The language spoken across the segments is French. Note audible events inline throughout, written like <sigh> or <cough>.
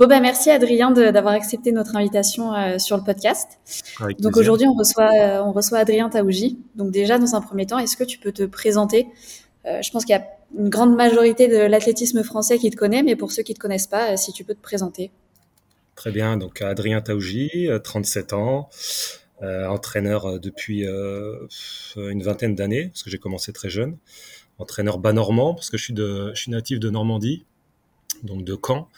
Bon, bah, merci Adrien d'avoir accepté notre invitation euh, sur le podcast. Donc aujourd'hui, on reçoit, euh, on reçoit Adrien Taouji. Donc déjà, dans un premier temps, est-ce que tu peux te présenter? Euh, Je pense qu'il y a une grande majorité de l'athlétisme français qui te connaît, mais pour ceux qui ne te connaissent pas, si tu peux te présenter. Très bien, donc Adrien Taouji, 37 ans, entraîneur depuis une vingtaine d'années, parce que j'ai commencé très jeune. Entraîneur bas normand, parce que je suis, de, je suis natif de Normandie, donc de Caen.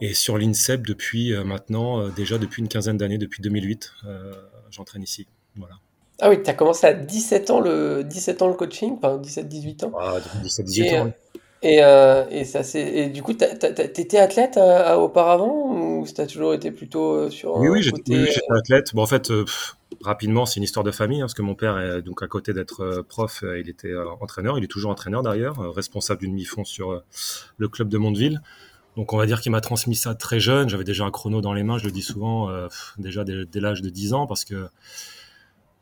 Et sur l'INSEP depuis euh, maintenant, euh, déjà depuis une quinzaine d'années, depuis 2008, euh, j'entraîne ici. Voilà. Ah oui, tu as commencé à 17 ans le, 17 ans le coaching, enfin 17-18 ans. Ah, 17-18 ans. Et, et, ça, et du coup, tu étais athlète auparavant ou tu as toujours été plutôt sur. Oui, oui, j'étais athlète. Bon, en fait, rapidement, c'est une histoire de famille, hein, parce que mon père, est, donc à côté d'être prof, il était entraîneur, il est toujours entraîneur d'ailleurs, responsable d'une mi-fond sur le club de Mondeville. Donc on va dire qu'il m'a transmis ça très jeune. J'avais déjà un chrono dans les mains, je le dis souvent, euh, déjà dès, l'âge de 10 ans, parce que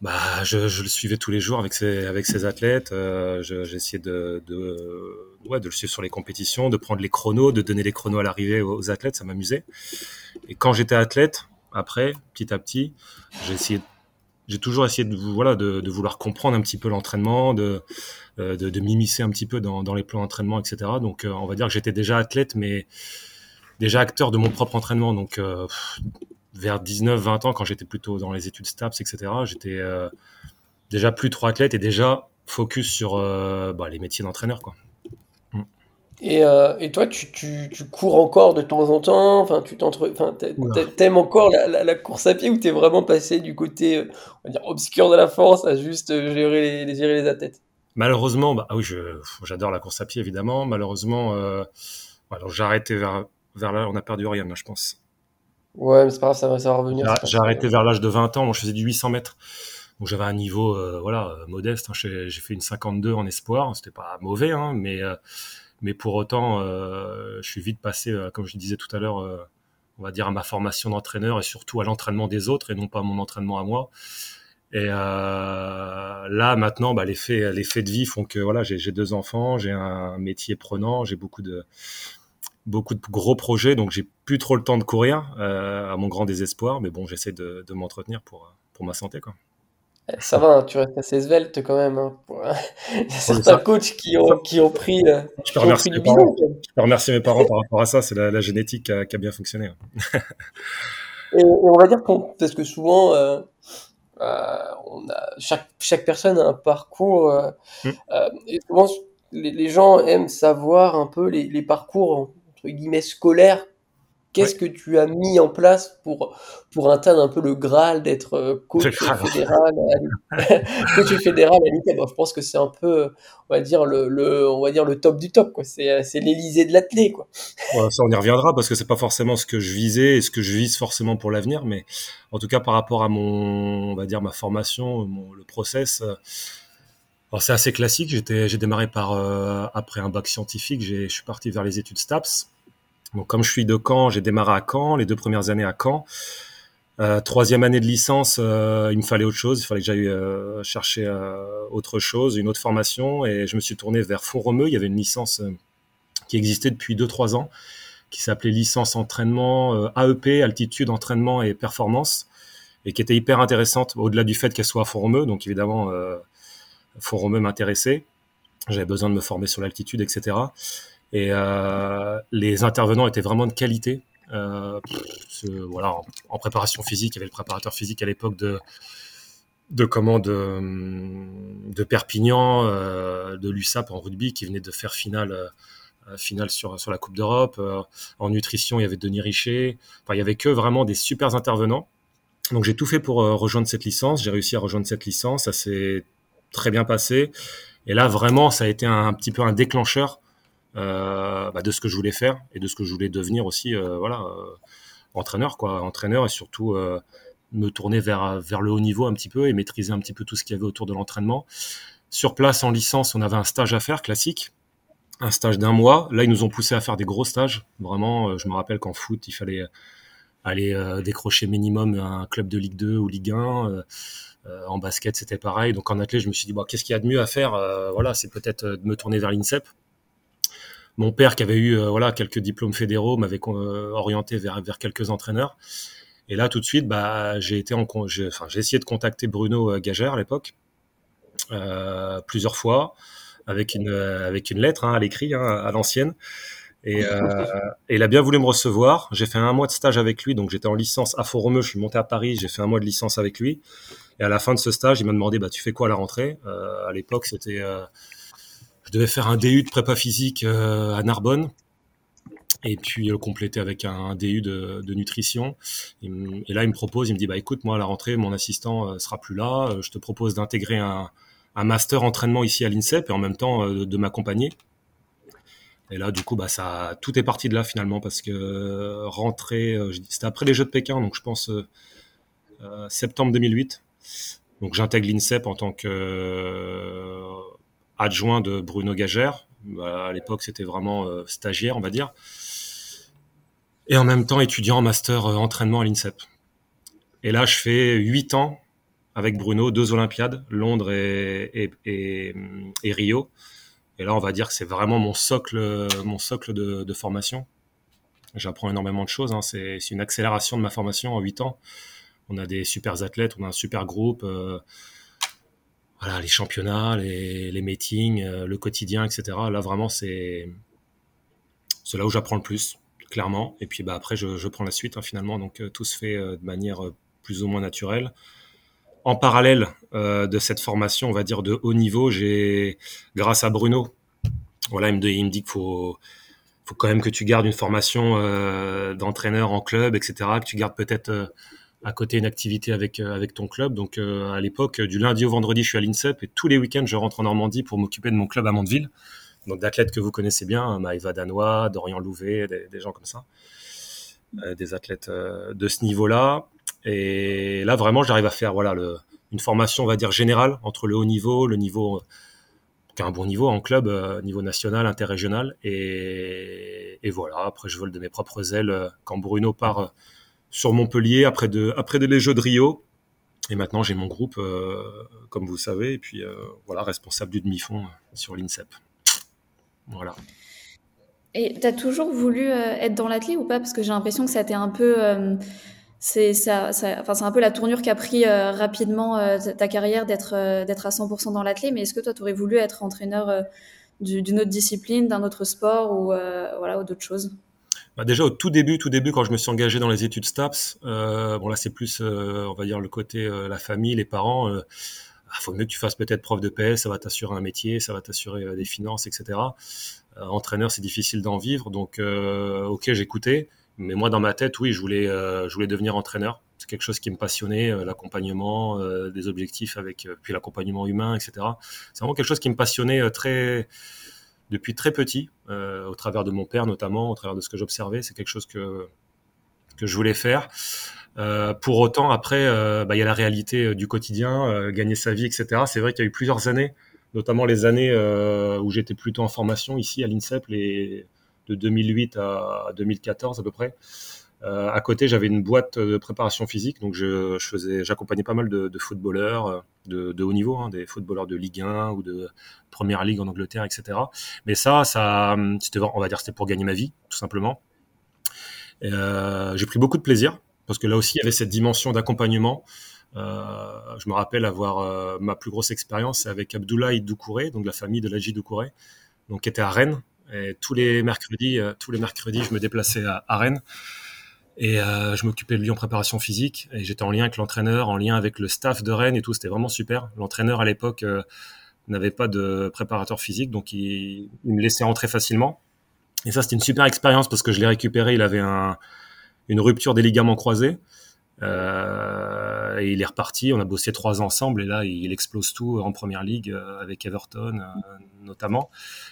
bah, je, le suivais tous les jours avec ses, athlètes. Euh, J'essayais de, de, le suivre sur les compétitions, de prendre les chronos, de donner les chronos à l'arrivée aux athlètes, ça m'amusait. Et quand j'étais athlète, après, petit à petit, j'ai toujours essayé de, voilà, de, vouloir comprendre un petit peu l'entraînement, de, de, de m'immiscer un petit peu dans, dans les plans d'entraînement, etc. Donc, euh, on va dire que j'étais déjà athlète, mais déjà acteur de mon propre entraînement. Donc, euh, vers 19-20 ans, quand j'étais plutôt dans les études STAPS, etc., j'étais déjà plus trop athlète et déjà focus sur bah, les métiers d'entraîneur, quoi. Et, euh, et, toi, tu, tu, tu, cours encore de temps en temps? Enfin, tu t'aimes encore la, la, course à pied ou t'es vraiment passé du côté euh, on va dire, obscur de la force à juste euh, gérer les, gérer les athlètes? Malheureusement, bah, ah oui, j'adore la course à pied évidemment. Malheureusement, euh, alors j'ai arrêté vers, vers là, on a perdu rien là, je pense. Ouais, mais c'est pas grave, ça va, ça va revenir. J'ai arrêté vers l'âge de 20 ans, moi je faisais du 800 mètres. Donc j'avais un niveau voilà modeste. Hein. J'ai fait une 52 en espoir, c'était pas mauvais, hein, mais mais pour autant, euh, je suis vite passé, euh, comme je disais tout à l'heure, euh, on va dire à ma formation d'entraîneur et surtout à l'entraînement des autres et non pas à mon entraînement à moi. Et là, maintenant, bah, les, faits, les faits de vie font que voilà, j'ai deux enfants, j'ai un métier prenant, j'ai beaucoup de, beaucoup de gros projets, donc j'ai plus trop le temps de courir, à mon grand désespoir. Mais bon, j'essaie de, de m'entretenir pour, pour ma santé. Quoi. Ça va, hein, tu restes assez svelte quand même. Hein, Il y a certains coachs qui ont, qui ont pris, euh, je peux remercier mes parents. Je peux remercier mes parents par rapport à ça. C'est la, génétique qui a, qui a, bien fonctionné. Hein. et, on va dire qu'on, parce que souvent, euh, euh, on a, chaque, chaque personne a un parcours. Euh, mm. euh, et souvent, les, les, gens aiment savoir un peu les, les parcours entre guillemets scolaires Qu'est-ce que tu as mis en place pour, pour atteindre un peu le Graal d'être euh, coach fédéral, <laughs> coach fédéral à Je pense que c'est un peu, on va dire, le, le, on va dire le top du top. Quoi. C'est, c'est l'Élysée de l'athlète. Quoi. ça, on y reviendra parce que c'est pas forcément ce que je visais et ce que je vise forcément pour l'avenir. Mais en tout cas, par rapport à mon, on va dire, ma formation, mon, le process, euh, c'est assez classique. J'étais, j'ai démarré par, euh, après un bac scientifique, j'ai, je suis parti vers les études STAPS. Donc, comme je suis de Caen, j'ai démarré à Caen, les deux premières années à Caen. Euh, troisième année de licence, euh, il me fallait autre chose, il fallait que j'aille euh, chercher autre chose, une autre formation, et je me suis tourné vers Font-Romeu. Il y avait une licence qui existait depuis 2-3 ans, qui s'appelait licence entraînement AEP, altitude, entraînement et performance, et qui était hyper intéressante, au-delà du fait qu'elle soit à Font-Romeu. Donc évidemment, Font-Romeu m'intéressait. J'avais besoin de me former sur l'altitude, etc. Et euh, les intervenants étaient vraiment de qualité. Euh, voilà, en, préparation physique, il y avait le préparateur physique à l'époque de comment de, de Perpignan, euh, de l'USAP en rugby qui venait de faire finale finale sur sur la Coupe d'Europe. En nutrition, il y avait Denis Richer. Enfin, il y avait que vraiment des super intervenants. Donc j'ai tout fait pour rejoindre cette licence. J'ai réussi à rejoindre cette licence. Ça s'est très bien passé. Et là, vraiment, ça a été un, petit peu un déclencheur bah, de ce que je voulais faire et de ce que je voulais devenir aussi, euh, voilà, euh, entraîneur, quoi, entraîneur et surtout me tourner vers, vers le haut niveau un petit peu et maîtriser un petit peu tout ce qu'il y avait autour de l'entraînement. Sur place, en licence, on avait un stage à faire, classique, un stage d'un mois. Là, ils nous ont poussé à faire des gros stages. Vraiment, je me rappelle qu'en foot, il fallait aller décrocher minimum un club de Ligue 2 ou Ligue 1. en basket, c'était pareil. Donc en athlète, je me suis dit, bon, qu'est-ce qu'il y a de mieux à faire Voilà, c'est peut-être de me tourner vers l'INSEP mon père qui avait eu voilà quelques diplômes fédéraux m'avait orienté vers vers quelques entraîneurs. Et là, tout de suite, bah, j'ai essayé de contacter Bruno Gagère à l'époque plusieurs fois avec une avec une lettre hein, à l'écrit hein, à l'ancienne. Et, euh, il a bien voulu me recevoir. J'ai fait un mois de stage avec lui, donc j'étais en licence à Fort-Romeu. Je suis monté à Paris, j'ai fait un mois de licence avec lui. Et à la fin de ce stage, il m'a demandé bah tu fais quoi à la rentrée? Euh, À l'époque, c'était euh, je devais faire un DU de prépa physique euh, à Narbonne et puis le compléter avec un, DU de, de nutrition. Et, là, il me propose, il me dit bah écoute, moi à la rentrée, mon assistant euh, sera plus là. Je te propose d'intégrer un, un master entraînement ici à l'INSEP et en même temps de, de m'accompagner. Et là, du coup, bah, ça, tout est parti de là finalement parce que euh, euh, c'était après les Jeux de Pékin, donc je pense euh, septembre 2008. Donc j'intègre l'INSEP en tant que adjoint de Bruno Gagère. Bah, à l'époque, c'était vraiment stagiaire, on va dire. Et en même temps, étudiant en master entraînement à l'INSEP. Et là, je fais huit ans avec Bruno, deux Olympiades, Londres et Rio. Et là, on va dire que c'est vraiment mon socle, mon socle de, formation. J'apprends énormément de choses. Hein. C'est une accélération de ma formation en 8 ans. On a des super athlètes, on a un super groupe. Euh, voilà, les championnats, les, les meetings, euh, le quotidien, etc. Là, vraiment, c'est là où j'apprends le plus, clairement. Et puis, bah, après, je, je prends la suite, hein, finalement. Donc, euh, tout se fait de manière plus ou moins naturelle en parallèle euh, de cette formation, on va dire de haut niveau, j'ai, grâce à Bruno, voilà, il me, il me dit qu'il faut, faut quand même que tu gardes une formation euh, d'entraîneur en club, etc., que tu gardes peut-être euh, à côté une activité avec avec ton club. Donc à l'époque, du lundi au vendredi, je suis à l'INSEP et tous les week-ends, je rentre en Normandie pour m'occuper de mon club à Mondeville. Donc d'athlètes que vous connaissez bien, hein, Maëva Danois, Dorian Louvet, des, gens comme ça, des athlètes de ce niveau-là. Et là, vraiment, j'arrive à faire voilà une formation, on va dire générale entre le haut niveau, le niveau qui a un bon niveau en club, euh, niveau national, interrégional, et, et, voilà. Après, je vole de mes propres ailes euh, quand Bruno part euh, sur Montpellier après de après les Jeux de Rio. Et maintenant, j'ai mon groupe, comme vous savez, et puis voilà, responsable du demi-fond sur l'INSEP. Voilà. Et tu as toujours voulu être dans l'athlète ou pas? Parce que j'ai l'impression que ça été un peu c'est ça, ça enfin, un peu la tournure qu'a pris euh, rapidement euh, ta carrière d'être euh, à 100% dans l'athlète. Mais est-ce que toi, tu aurais voulu être entraîneur d'une autre discipline, d'un autre sport ou voilà ou d'autres choses? Bah déjà au tout début, tout début, quand je me suis engagé dans les études STAPS, bon là c'est plus, on va dire le côté la famille, les parents. il ah, faut mieux que tu fasses peut-être prof de PS, ça va t'assurer un métier, ça va t'assurer des finances, etc. entraîneur, c'est difficile d'en vivre, donc ok, j'écoutais. Mais moi, dans ma tête, oui, je voulais, euh, je voulais devenir entraîneur. C'est quelque chose qui me passionnait, euh, l'accompagnement, euh, des objectifs avec, puis l'accompagnement humain, etc. C'est vraiment quelque chose qui me passionnait très, depuis très petit, au travers de mon père notamment, au travers de ce que j'observais. C'est quelque chose que que je voulais faire. pour autant, après, bah, il y a la réalité du quotidien, gagner sa vie, etc. C'est vrai qu'il y a eu plusieurs années, notamment les années où j'étais plutôt en formation ici à l'INSEP, les de 2008 à 2014 à peu près. Euh, à côté, j'avais une boîte de préparation physique, donc je, faisais, j'accompagnais pas mal de, footballeurs euh, de, haut niveau, hein, des footballeurs de Ligue 1 ou de Première Ligue en Angleterre, etc. Mais ça, ça, c'était, on va dire, c'était pour gagner ma vie, tout simplement. Euh, j'ai pris beaucoup de plaisir parce que là aussi, il y avait cette dimension d'accompagnement. je me rappelle avoir ma plus grosse expérience avec Abdoulaye Doucouré, donc la famille de Laji Doucouré, donc qui était à Rennes et tous les mercredis, tous les mercredis, je me déplaçais à, Rennes et euh, je m'occupais de lui en préparation physique et j'étais en lien avec l'entraîneur, en lien avec le staff de Rennes et tout. C'était vraiment super. L'entraîneur à l'époque euh, n'avait pas de préparateur physique, donc il, il, me laissait rentrer facilement. Et ça, c'était une super expérience parce que je l'ai récupéré. Il avait un, une rupture des ligaments croisés. Euh, et il est reparti. On a bossé trois ans ensemble et là, il explose tout en première ligue euh, avec Everton euh, notamment.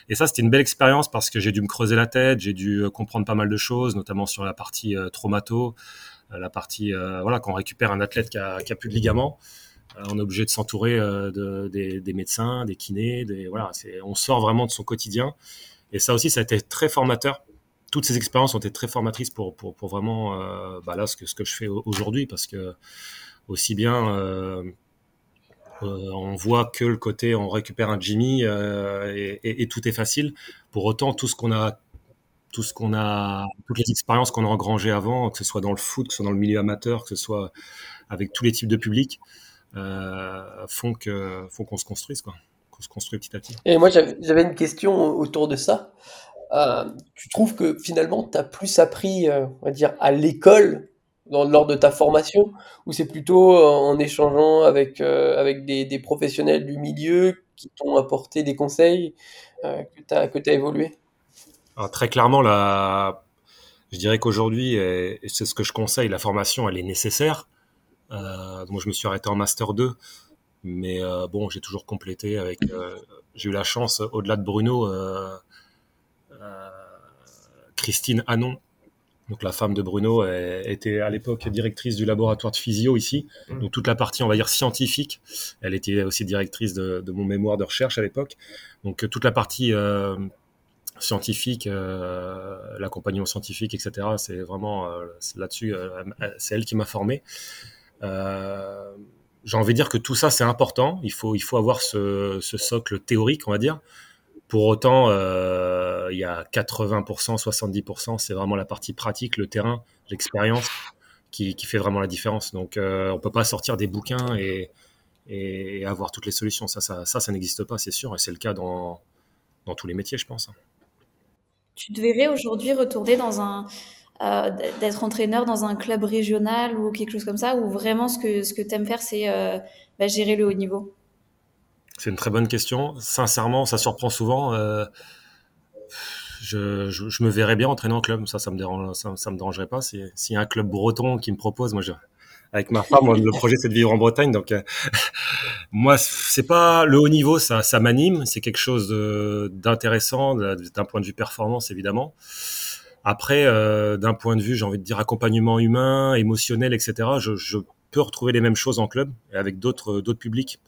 Et ça, c'était une belle expérience parce que j'ai dû me creuser la tête, j'ai dû comprendre pas mal de choses, notamment sur la partie traumato, la partie voilà quand on récupère un athlète qui a, qui plus de ligaments. on est obligé de s'entourer de, des, des, médecins, des kinés, des, voilà, on sort vraiment de son quotidien. Et ça aussi, ça a été très formateur toutes ces expériences ont été très formatrices pour, pour, pour vraiment euh, bah là, ce, que, ce que je fais aujourd'hui, parce que aussi bien euh, on voit que le côté on récupère un Jimmy et, tout est facile. Pour autant, tout ce qu'on a tout ce qu'on a, toutes les expériences qu'on a engrangées avant, que ce soit dans le foot, que ce soit dans le milieu amateur, que ce soit avec tous les types de publics, font que font qu'on se construise quoi qu'on se construit petit à petit. Et moi, j'avais une question autour de ça. Euh, tu trouves que finalement, tu as plus appris, euh, on va dire, à l'école lors de ta formation, ou c'est plutôt euh, en échangeant avec, avec des, professionnels du milieu qui t'ont apporté des conseils que tu as, évolué? Très clairement, la... je dirais qu'aujourd'hui, et c'est ce que je conseille, la formation, elle est nécessaire. moi, je me suis arrêté en Master 2 mais bon, j'ai toujours complété avec. J'ai eu la chance, au-delà de Bruno, Christine Anon, donc la femme de Bruno, était à l'époque directrice du laboratoire de physio ici. Mmh. Donc toute la partie, on va dire, scientifique. Elle était aussi directrice de, de mon mémoire de recherche à l'époque. Donc toute la partie scientifique, l'accompagnement scientifique, etc. C'est vraiment là-dessus, c'est elle qui m'a formé j'ai envie de dire que tout ça, c'est important. Il faut, il faut avoir ce, ce, socle théorique, on va dire. Pour autant, euh, il y a 80%, 70%, c'est vraiment la partie pratique, le terrain, l'expérience qui, fait vraiment la différence. Donc, euh, on peut pas sortir des bouquins et, avoir toutes les solutions. Ça, ça, n'existe pas, c'est sûr. Et c'est le cas dans, tous les métiers, je pense. Tu devrais aujourd'hui retourner dans un, euh, d'être entraîneur dans un club régional ou quelque chose comme ça, ou vraiment ce que, tu aimes faire, c'est bah, gérer le haut niveau? C'est une très bonne question. Sincèrement, ça surprend souvent. Euh, je, me verrais bien entraîner en club, ça, ça me, dérange, dérangerait pas. S'il y a un club breton qui me propose, moi, avec ma femme, le projet c'est de vivre en Bretagne, donc <laughs> moi, c'est pas le haut niveau, ça, m'anime, c'est quelque chose d'intéressant d'un point de vue performance, évidemment. Après, euh, d'un point de vue, j'ai envie de dire accompagnement humain, émotionnel, etc. Je, peux retrouver les mêmes choses en club et avec d'autres publics.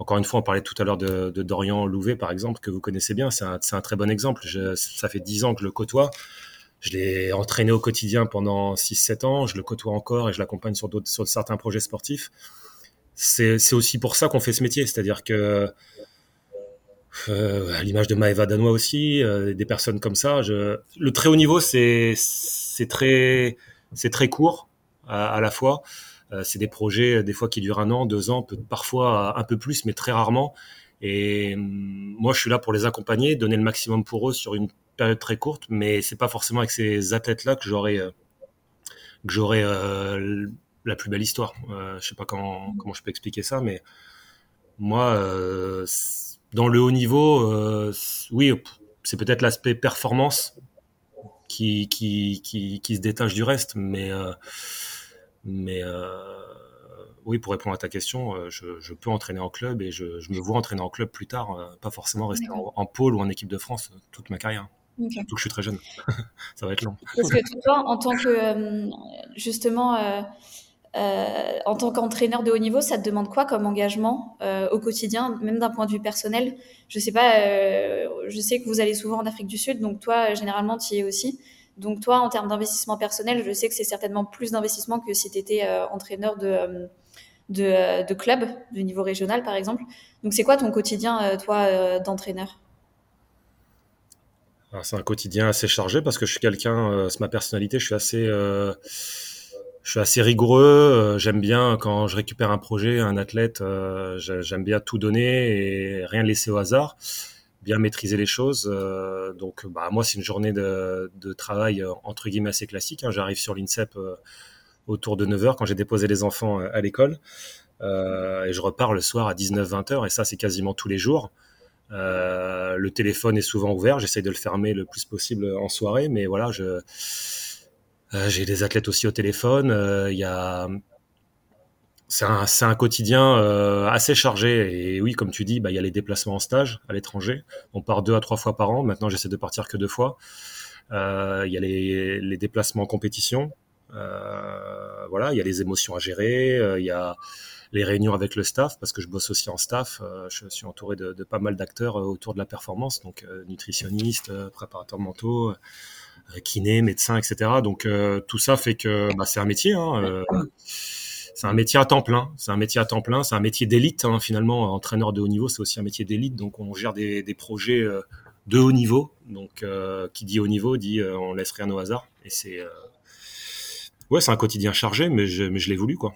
Encore une fois, on parlait tout à l'heure de, Dorian Louvet, par exemple, que vous connaissez bien. C'est un, très bon exemple. Ça fait dix ans que je le côtoie. Je l'ai entraîné au quotidien pendant 6-7 ans. Je le côtoie encore et je l'accompagne sur, certains projets sportifs. C'est, aussi pour ça qu'on fait ce métier. C'est-à-dire que euh, à l'image de Maeva Danois aussi, euh, des personnes comme ça. Le très haut niveau, c'est très court à, la fois. Euh, c'est des projets des fois qui durent un an, deux ans, parfois un peu plus, mais très rarement. Et hum, moi, je suis là pour les accompagner, donner le maximum pour eux sur une période très courte, mais c'est pas forcément avec ces athlètes-là que j'aurai que j'aurai la plus belle histoire. je sais pas comment comment je peux expliquer ça, mais moi dans le haut niveau, euh, oui, c'est peut-être l'aspect performance qui, qui, qui, qui, se détache du reste, mais, euh, mais euh, oui, pour répondre à ta question, euh, je, je, peux entraîner en club et je, je, me vois entraîner en club plus tard, euh, pas forcément rester en, pôle ou en équipe de France toute ma carrière. Okay. Surtout que je suis très jeune, <laughs> ça va être long. Parce que toi, en tant que justement euh, en tant qu'entraîneur de haut niveau, ça te demande quoi comme engagement euh, au quotidien, même d'un point de vue personnel? Je sais pas, je sais que vous allez souvent en Afrique du Sud, donc toi, généralement, tu y es aussi. Donc toi, en termes d'investissement personnel, je sais que c'est certainement plus d'investissement que si tu étais entraîneur de, de, de, club, de niveau régional, par exemple. Donc c'est quoi ton quotidien, toi, d'entraîneur? C'est un quotidien assez chargé parce que je suis quelqu'un, c'est ma personnalité, je suis assez je suis assez rigoureux. Euh, j'aime bien quand je récupère un projet, un athlète, euh, j'aime bien tout donner et rien laisser au hasard, bien maîtriser les choses. Euh, donc, bah, moi, c'est une journée de, de, travail entre guillemets assez classique. Hein. J'arrive sur l'INSEP autour de 9h quand j'ai déposé les enfants à l'école et je repars le soir à 19-20 h Et ça, c'est quasiment tous les jours. le téléphone est souvent ouvert. J'essaye de le fermer le plus possible en soirée, mais voilà, je euh, j'ai des athlètes aussi au téléphone. Euh, il y a c'est un, un, quotidien euh, assez chargé. Et oui, comme tu dis, bah, il y a les déplacements en stage à l'étranger. On part deux à trois fois par an. Maintenant, j'essaie de partir que deux fois. Euh, il y a les, les, déplacements en compétition. Euh, voilà, il y a les émotions à gérer. Il y a les réunions avec le staff parce que je bosse aussi en staff. je suis entouré de, de pas mal d'acteurs autour de la performance, donc nutritionnistes, préparateurs mentaux. Euh, kiné, médecin, etc. Donc euh, tout ça fait que bah, c'est un métier. Hein, euh, c'est un métier à temps plein. C'est un métier à temps plein. C'est un métier d'élite hein, finalement. Entraîneur de haut niveau, c'est aussi un métier d'élite. Donc on gère des, projets de haut niveau. Donc qui dit haut niveau dit on laisse rien au hasard. Et c'est ouais, c'est un quotidien chargé, mais je, l'ai voulu quoi.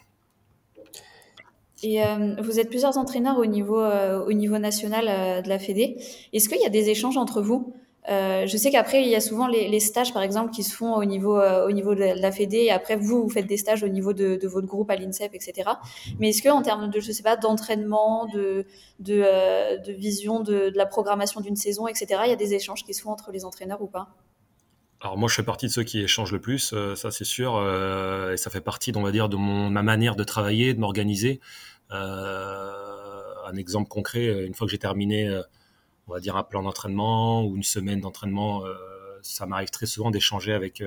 Et euh, vous êtes plusieurs entraîneurs au niveau, euh, au niveau national euh, de la Fédé. Est-ce qu'il y a des échanges entre vous? Je sais qu'après, il y a souvent les, stages, par exemple, qui se font au niveau, au niveau de la Fédé. Et après, vous, vous faites des stages au niveau de, votre groupe à l'INSEP, etc. Mais est-ce qu'en termes de, je sais pas, d'entraînement, de, de, vision de, la programmation d'une saison, etc., il y a des échanges qui se font entre les entraîneurs ou pas? Alors moi, je fais partie de ceux qui échangent le plus, ça c'est sûr, et ça fait partie, on va dire, de mon, ma manière de travailler, de m'organiser. Euh, un exemple concret, euh, une fois que j'ai terminé, euh, on va dire un plan d'entraînement ou une semaine d'entraînement, ça m'arrive très souvent d'échanger avec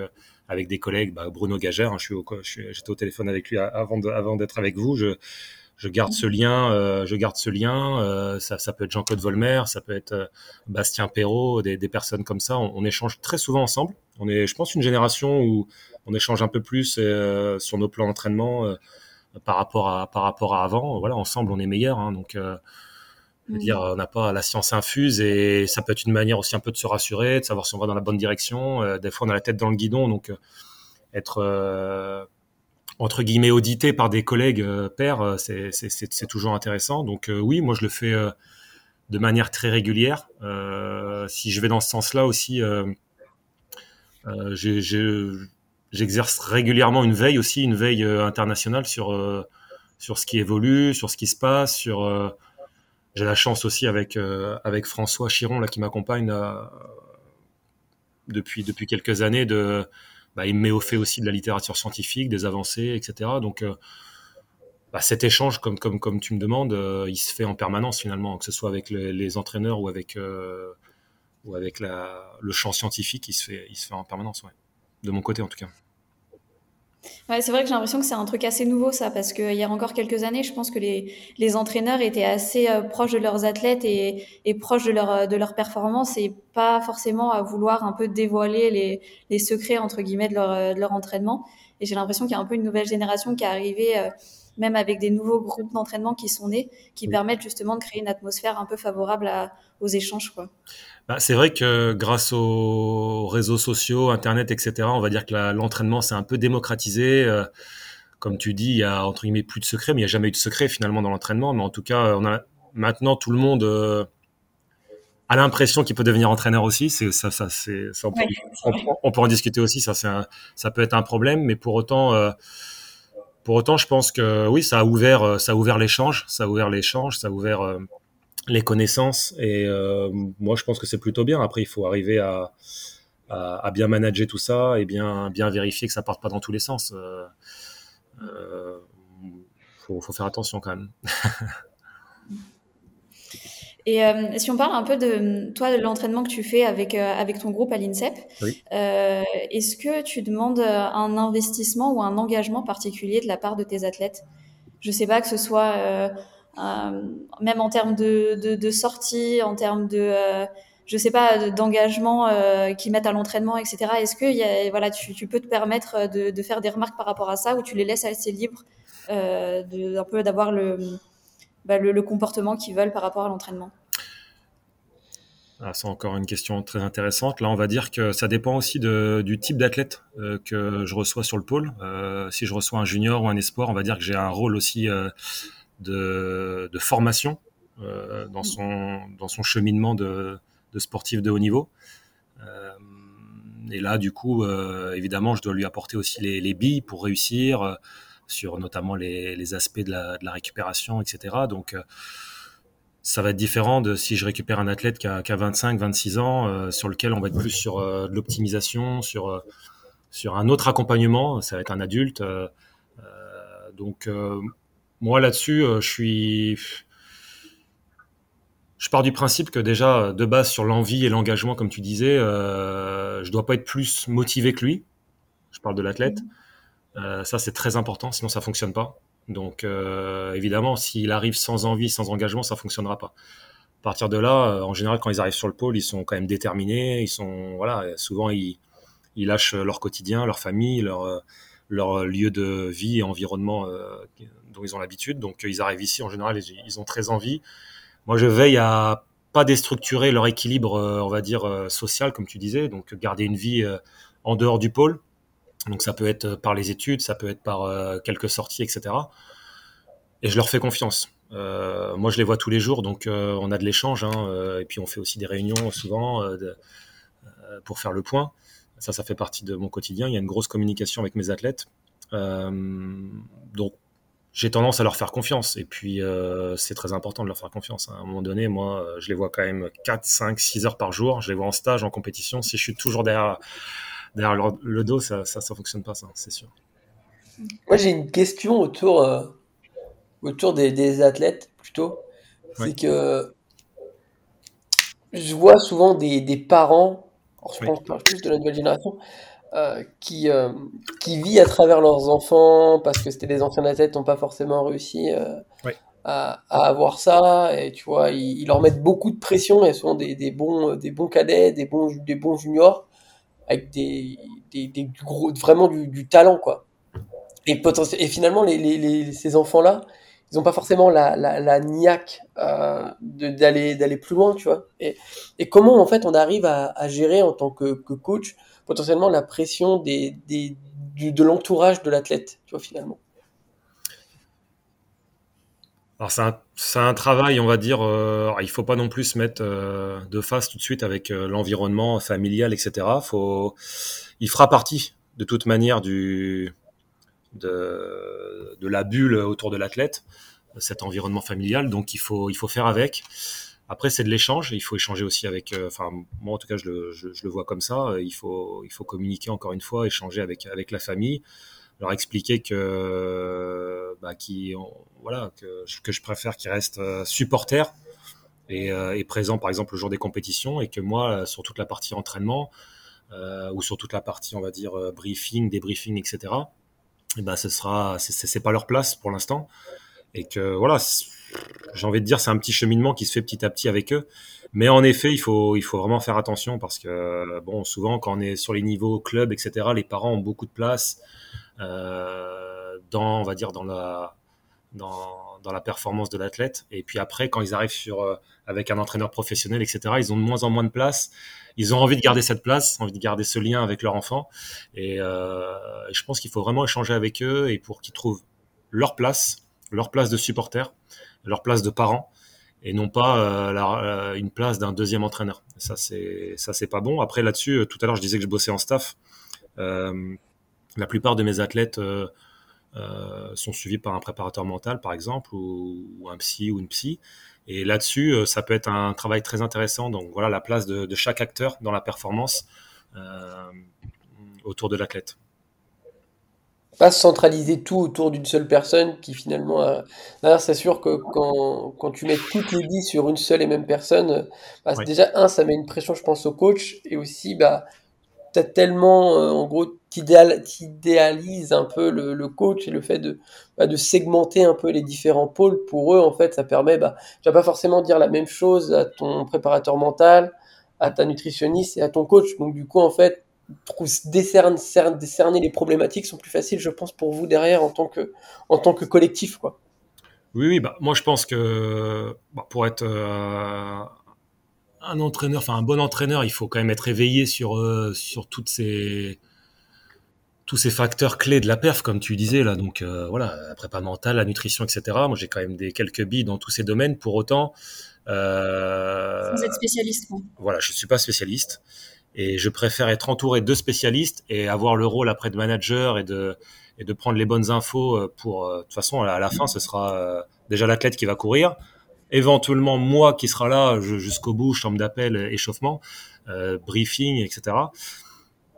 avec des collègues. Bah, Bruno Gagère, hein, je suis j'étais au téléphone avec lui avant avant d'être avec vous. Je, je garde ce lien, je garde ce lien. ça, ça, peut être Jean-Claude Volmer, ça peut être Bastien Perrault, des, des, personnes comme ça. On, échange très souvent ensemble. On est, je pense, une génération où on échange un peu plus sur nos plans d'entraînement par rapport à par rapport à avant. Voilà, ensemble on est meilleur. Hein, donc euh, je veux mm. dire, on n'a pas la science infuse et ça peut être une manière aussi un peu de se rassurer, de savoir si on va dans la bonne direction. Euh, des fois, on a la tête dans le guidon, donc euh, être entre guillemets audité par des collègues pairs, c'est toujours intéressant. Donc oui, moi je le fais de manière très régulière. si je vais dans ce sens-là aussi, j'exerce régulièrement une veille aussi, une veille euh, internationale sur euh, sur ce qui évolue, sur ce qui se passe, sur euh, j'ai la chance aussi avec avec François Chiron là qui m'accompagne depuis depuis quelques années de bah, il me met au fait aussi de la littérature scientifique, des avancées, etc. Donc bah, cet échange, comme, comme, comme tu me demandes, il se fait en permanence finalement, que ce soit avec les, entraîneurs ou avec, ou avec la, le champ scientifique, il se fait, il se fait en permanence, ouais. de mon côté en tout cas. Ouais, c'est vrai que j'ai l'impression que c'est un truc assez nouveau ça, parce qu'il y a encore quelques années, je pense que les, les entraîneurs étaient assez euh, proches de leurs athlètes et, et proches de leur, de leur performance et pas forcément à vouloir un peu dévoiler les, les secrets entre guillemets de leur, de leur entraînement. Et j'ai l'impression qu'il y a un peu une nouvelle génération qui est arrivée, euh, même avec des nouveaux groupes d'entraînement qui sont nés, qui permettent justement de créer une atmosphère un peu favorable à, aux échanges. Quoi. Bah, c'est vrai que grâce aux réseaux sociaux, Internet, etc., on va dire que l'entraînement s'est un peu démocratisé. Euh, comme tu dis, il y a entre guillemets plus de secrets, mais il n'y a jamais eu de secret finalement dans l'entraînement. Mais en tout cas, on a maintenant tout le monde euh, a l'impression qu'il peut devenir entraîneur aussi. C'est ça, ça, c'est on, on, peut en discuter aussi. Ça peut être un problème, mais pour autant. Euh, pour autant, je pense que oui, ça a ouvert, ça a ouvert l'échange, ça a ouvert l'échange, ça a ouvert les connaissances. Et euh, moi, je pense que c'est plutôt bien. Après, il faut arriver à, bien manager tout ça et bien, vérifier que ça parte pas dans tous les sens. Euh, euh faut, faut, faire attention quand même. <laughs> Et euh, si on parle un peu de toi, de l'entraînement que tu fais avec, avec ton groupe à l'INSEP, est-ce que tu demandes un investissement ou un engagement particulier de la part de tes athlètes? Je sais pas que ce soit euh, même en termes de, de, de, sortie, en termes de, euh, je sais pas, d'engagement euh, qu'ils mettent à l'entraînement, etc. Est-ce que y a, voilà, tu, tu, peux te permettre de, de, faire des remarques par rapport à ça ou tu les laisses assez libres de, un peu d'avoir le, bah, le, le, comportement qu'ils veulent par rapport à l'entraînement ah, c'est encore une question très intéressante. Là, on va dire que ça dépend aussi de, du type d'athlète que je reçois sur le pôle. Euh, si je reçois un junior ou un espoir, on va dire que j'ai un rôle aussi euh, de, de formation euh, dans, son, dans son cheminement de, de sportif de haut niveau. Euh, et là, du coup, euh, évidemment, je dois lui apporter aussi les, les billes pour réussir euh, sur notamment les, les aspects de la, de la, récupération, etc. Donc, euh, ça va être différent de si je récupère un athlète qui a, qui a 25, 26 ans, euh, sur lequel on va être plus sur de l'optimisation, sur, sur un autre accompagnement. Ça va être un adulte. donc, moi là-dessus, euh, je suis. Je pars du principe que déjà, de base, sur l'envie et l'engagement, comme tu disais, euh, je dois pas être plus motivé que lui. Je parle de l'athlète. Euh, ça, c'est très important, sinon ça fonctionne pas. Donc, euh, évidemment, s'il arrive sans envie, sans engagement, ça fonctionnera pas. À partir de là, en général, quand ils arrivent sur le pôle, ils sont quand même déterminés. Ils sont, voilà, souvent ils, ils lâchent leur quotidien, leur famille, leur leur lieu de vie et environnement dont ils ont l'habitude. Donc ils arrivent ici, en général, ils, ont très envie. Moi, je veille à pas déstructurer leur équilibre, on va dire, social, comme tu disais, donc garder une vie en dehors du pôle. Donc ça peut être par les études, ça peut être par quelques sorties, etc. Et je leur fais confiance. Euh, moi, je les vois tous les jours, donc euh, on a de l'échange, hein, euh, et puis on fait aussi des réunions souvent pour faire le point. Ça, ça fait partie de mon quotidien. Il y a une grosse communication avec mes athlètes. donc, j'ai tendance à leur faire confiance. Et puis, c'est très important de leur faire confiance. Hein. À un moment donné, moi, je les vois quand même 4, 5, 6 heures par jour. Je les vois en stage, en compétition. Si je suis toujours derrière, derrière le dos, ça ne ça, fonctionne pas, ça, c'est sûr. Moi, j'ai une question autour autour des, athlètes plutôt, c'est que je vois souvent des, parents, je pense plus de la nouvelle génération, euh, qui, euh, qui vit à travers leurs enfants parce que c'était des anciens athlètes n'ont pas forcément réussi euh, à, avoir ça. Et tu vois ils, leur mettent beaucoup de pression. Et sont des, des, bons des bons cadets des bons des bons juniors avec des, des, gros vraiment du, talent quoi et, et finalement ces enfants là ils n'ont pas forcément la, la, la niaque euh, d'aller d'aller plus loin, tu vois. Et, et, comment en fait on arrive à, gérer en tant que, coach potentiellement la pression des, des de l'entourage de l'athlète, tu vois finalement. Alors c'est un, un, travail, on va dire. Euh, il faut pas non plus se mettre euh, de face tout de suite avec euh, l'environnement familial, etc. Faut, il fera partie de toute manière du de, de la bulle autour de l'athlète, cet environnement familial. Donc il faut, il faut faire avec. Après, c'est de l'échange. Il faut échanger aussi avec. Euh, enfin, moi, en tout cas, je le, je, le, vois comme ça. Il faut, il faut communiquer encore une fois, échanger avec avec la famille, leur expliquer que, bah, qui, voilà, que, que je préfère qu'ils restent euh, supporters et, euh, et présents, par exemple, le jour des compétitions, et que moi, sur toute la partie entraînement euh, ou sur toute la partie, on va dire, briefing, débriefing, etc et eh ben ce sera c'est pas leur place pour l'instant. Et que voilà j'ai envie de dire c'est un petit cheminement qui se fait petit à petit avec eux. Mais en effet il faut il faut vraiment faire attention parce que bon souvent quand on est sur les niveaux club etc les parents ont beaucoup de place. euh, dans on va dire dans la dans, dans la performance de l'athlète et puis après quand ils arrivent sur euh, avec un entraîneur professionnel etc ils ont de moins en moins de place ils ont envie de garder cette place, envie de garder ce lien avec leur enfant. Et, euh, je pense qu'il faut vraiment échanger avec eux et pour qu'ils trouvent leur place, leur place de supporter, leur place de parents et non pas euh, euh, une place d'un deuxième entraîneur. Ça c'est ça c'est pas bon. Après là-dessus, tout à l'heure je disais que je bossais en staff. La plupart de mes athlètes sont suivis par un préparateur mental, par exemple, ou, ou un psy ou une psy. Et là-dessus, euh, ça peut être un travail très intéressant. Donc voilà la place de, chaque acteur dans la performance euh, autour de l'athlète. Pas centraliser tout autour d'une seule personne qui finalement. D'ailleurs, c'est sûr que quand, quand, tu mets toutes les billes sur une seule et même personne, bah, déjà, un, ça met une pression, je pense, au coach. Et aussi, bah, as tellement, euh, en gros, t'idéalises un peu le, coach et le fait de, bah, de segmenter un peu les différents pôles. Pour eux, en fait, ça permet, bah, tu vas pas forcément dire la même chose à ton préparateur mental, à ta nutritionniste et à ton coach. Donc, du coup, en fait, décerner, décerner les problématiques sont plus faciles, je pense, pour vous derrière en tant que, en tant que collectif, quoi. Oui, oui, bah, moi je pense que bah, pour être euh, un entraîneur, enfin un bon entraîneur, il faut quand même être éveillé sur, euh, sur toutes ces, tous ces facteurs clés de la perf, comme tu disais là. Donc euh, voilà, la prépa mentale, la nutrition, etc. Moi, j'ai quand même des quelques billes dans tous ces domaines. Pour autant, euh, vous êtes spécialiste. Voilà, je suis pas spécialiste et je préfère être entouré de spécialistes et avoir le rôle après de manager et de et de prendre les bonnes infos pour. de toute façon, à la fin, ce sera déjà l'athlète qui va courir éventuellement moi qui sera là jusqu'au bout, chambre d'appel, échauffement, euh, briefing, etc.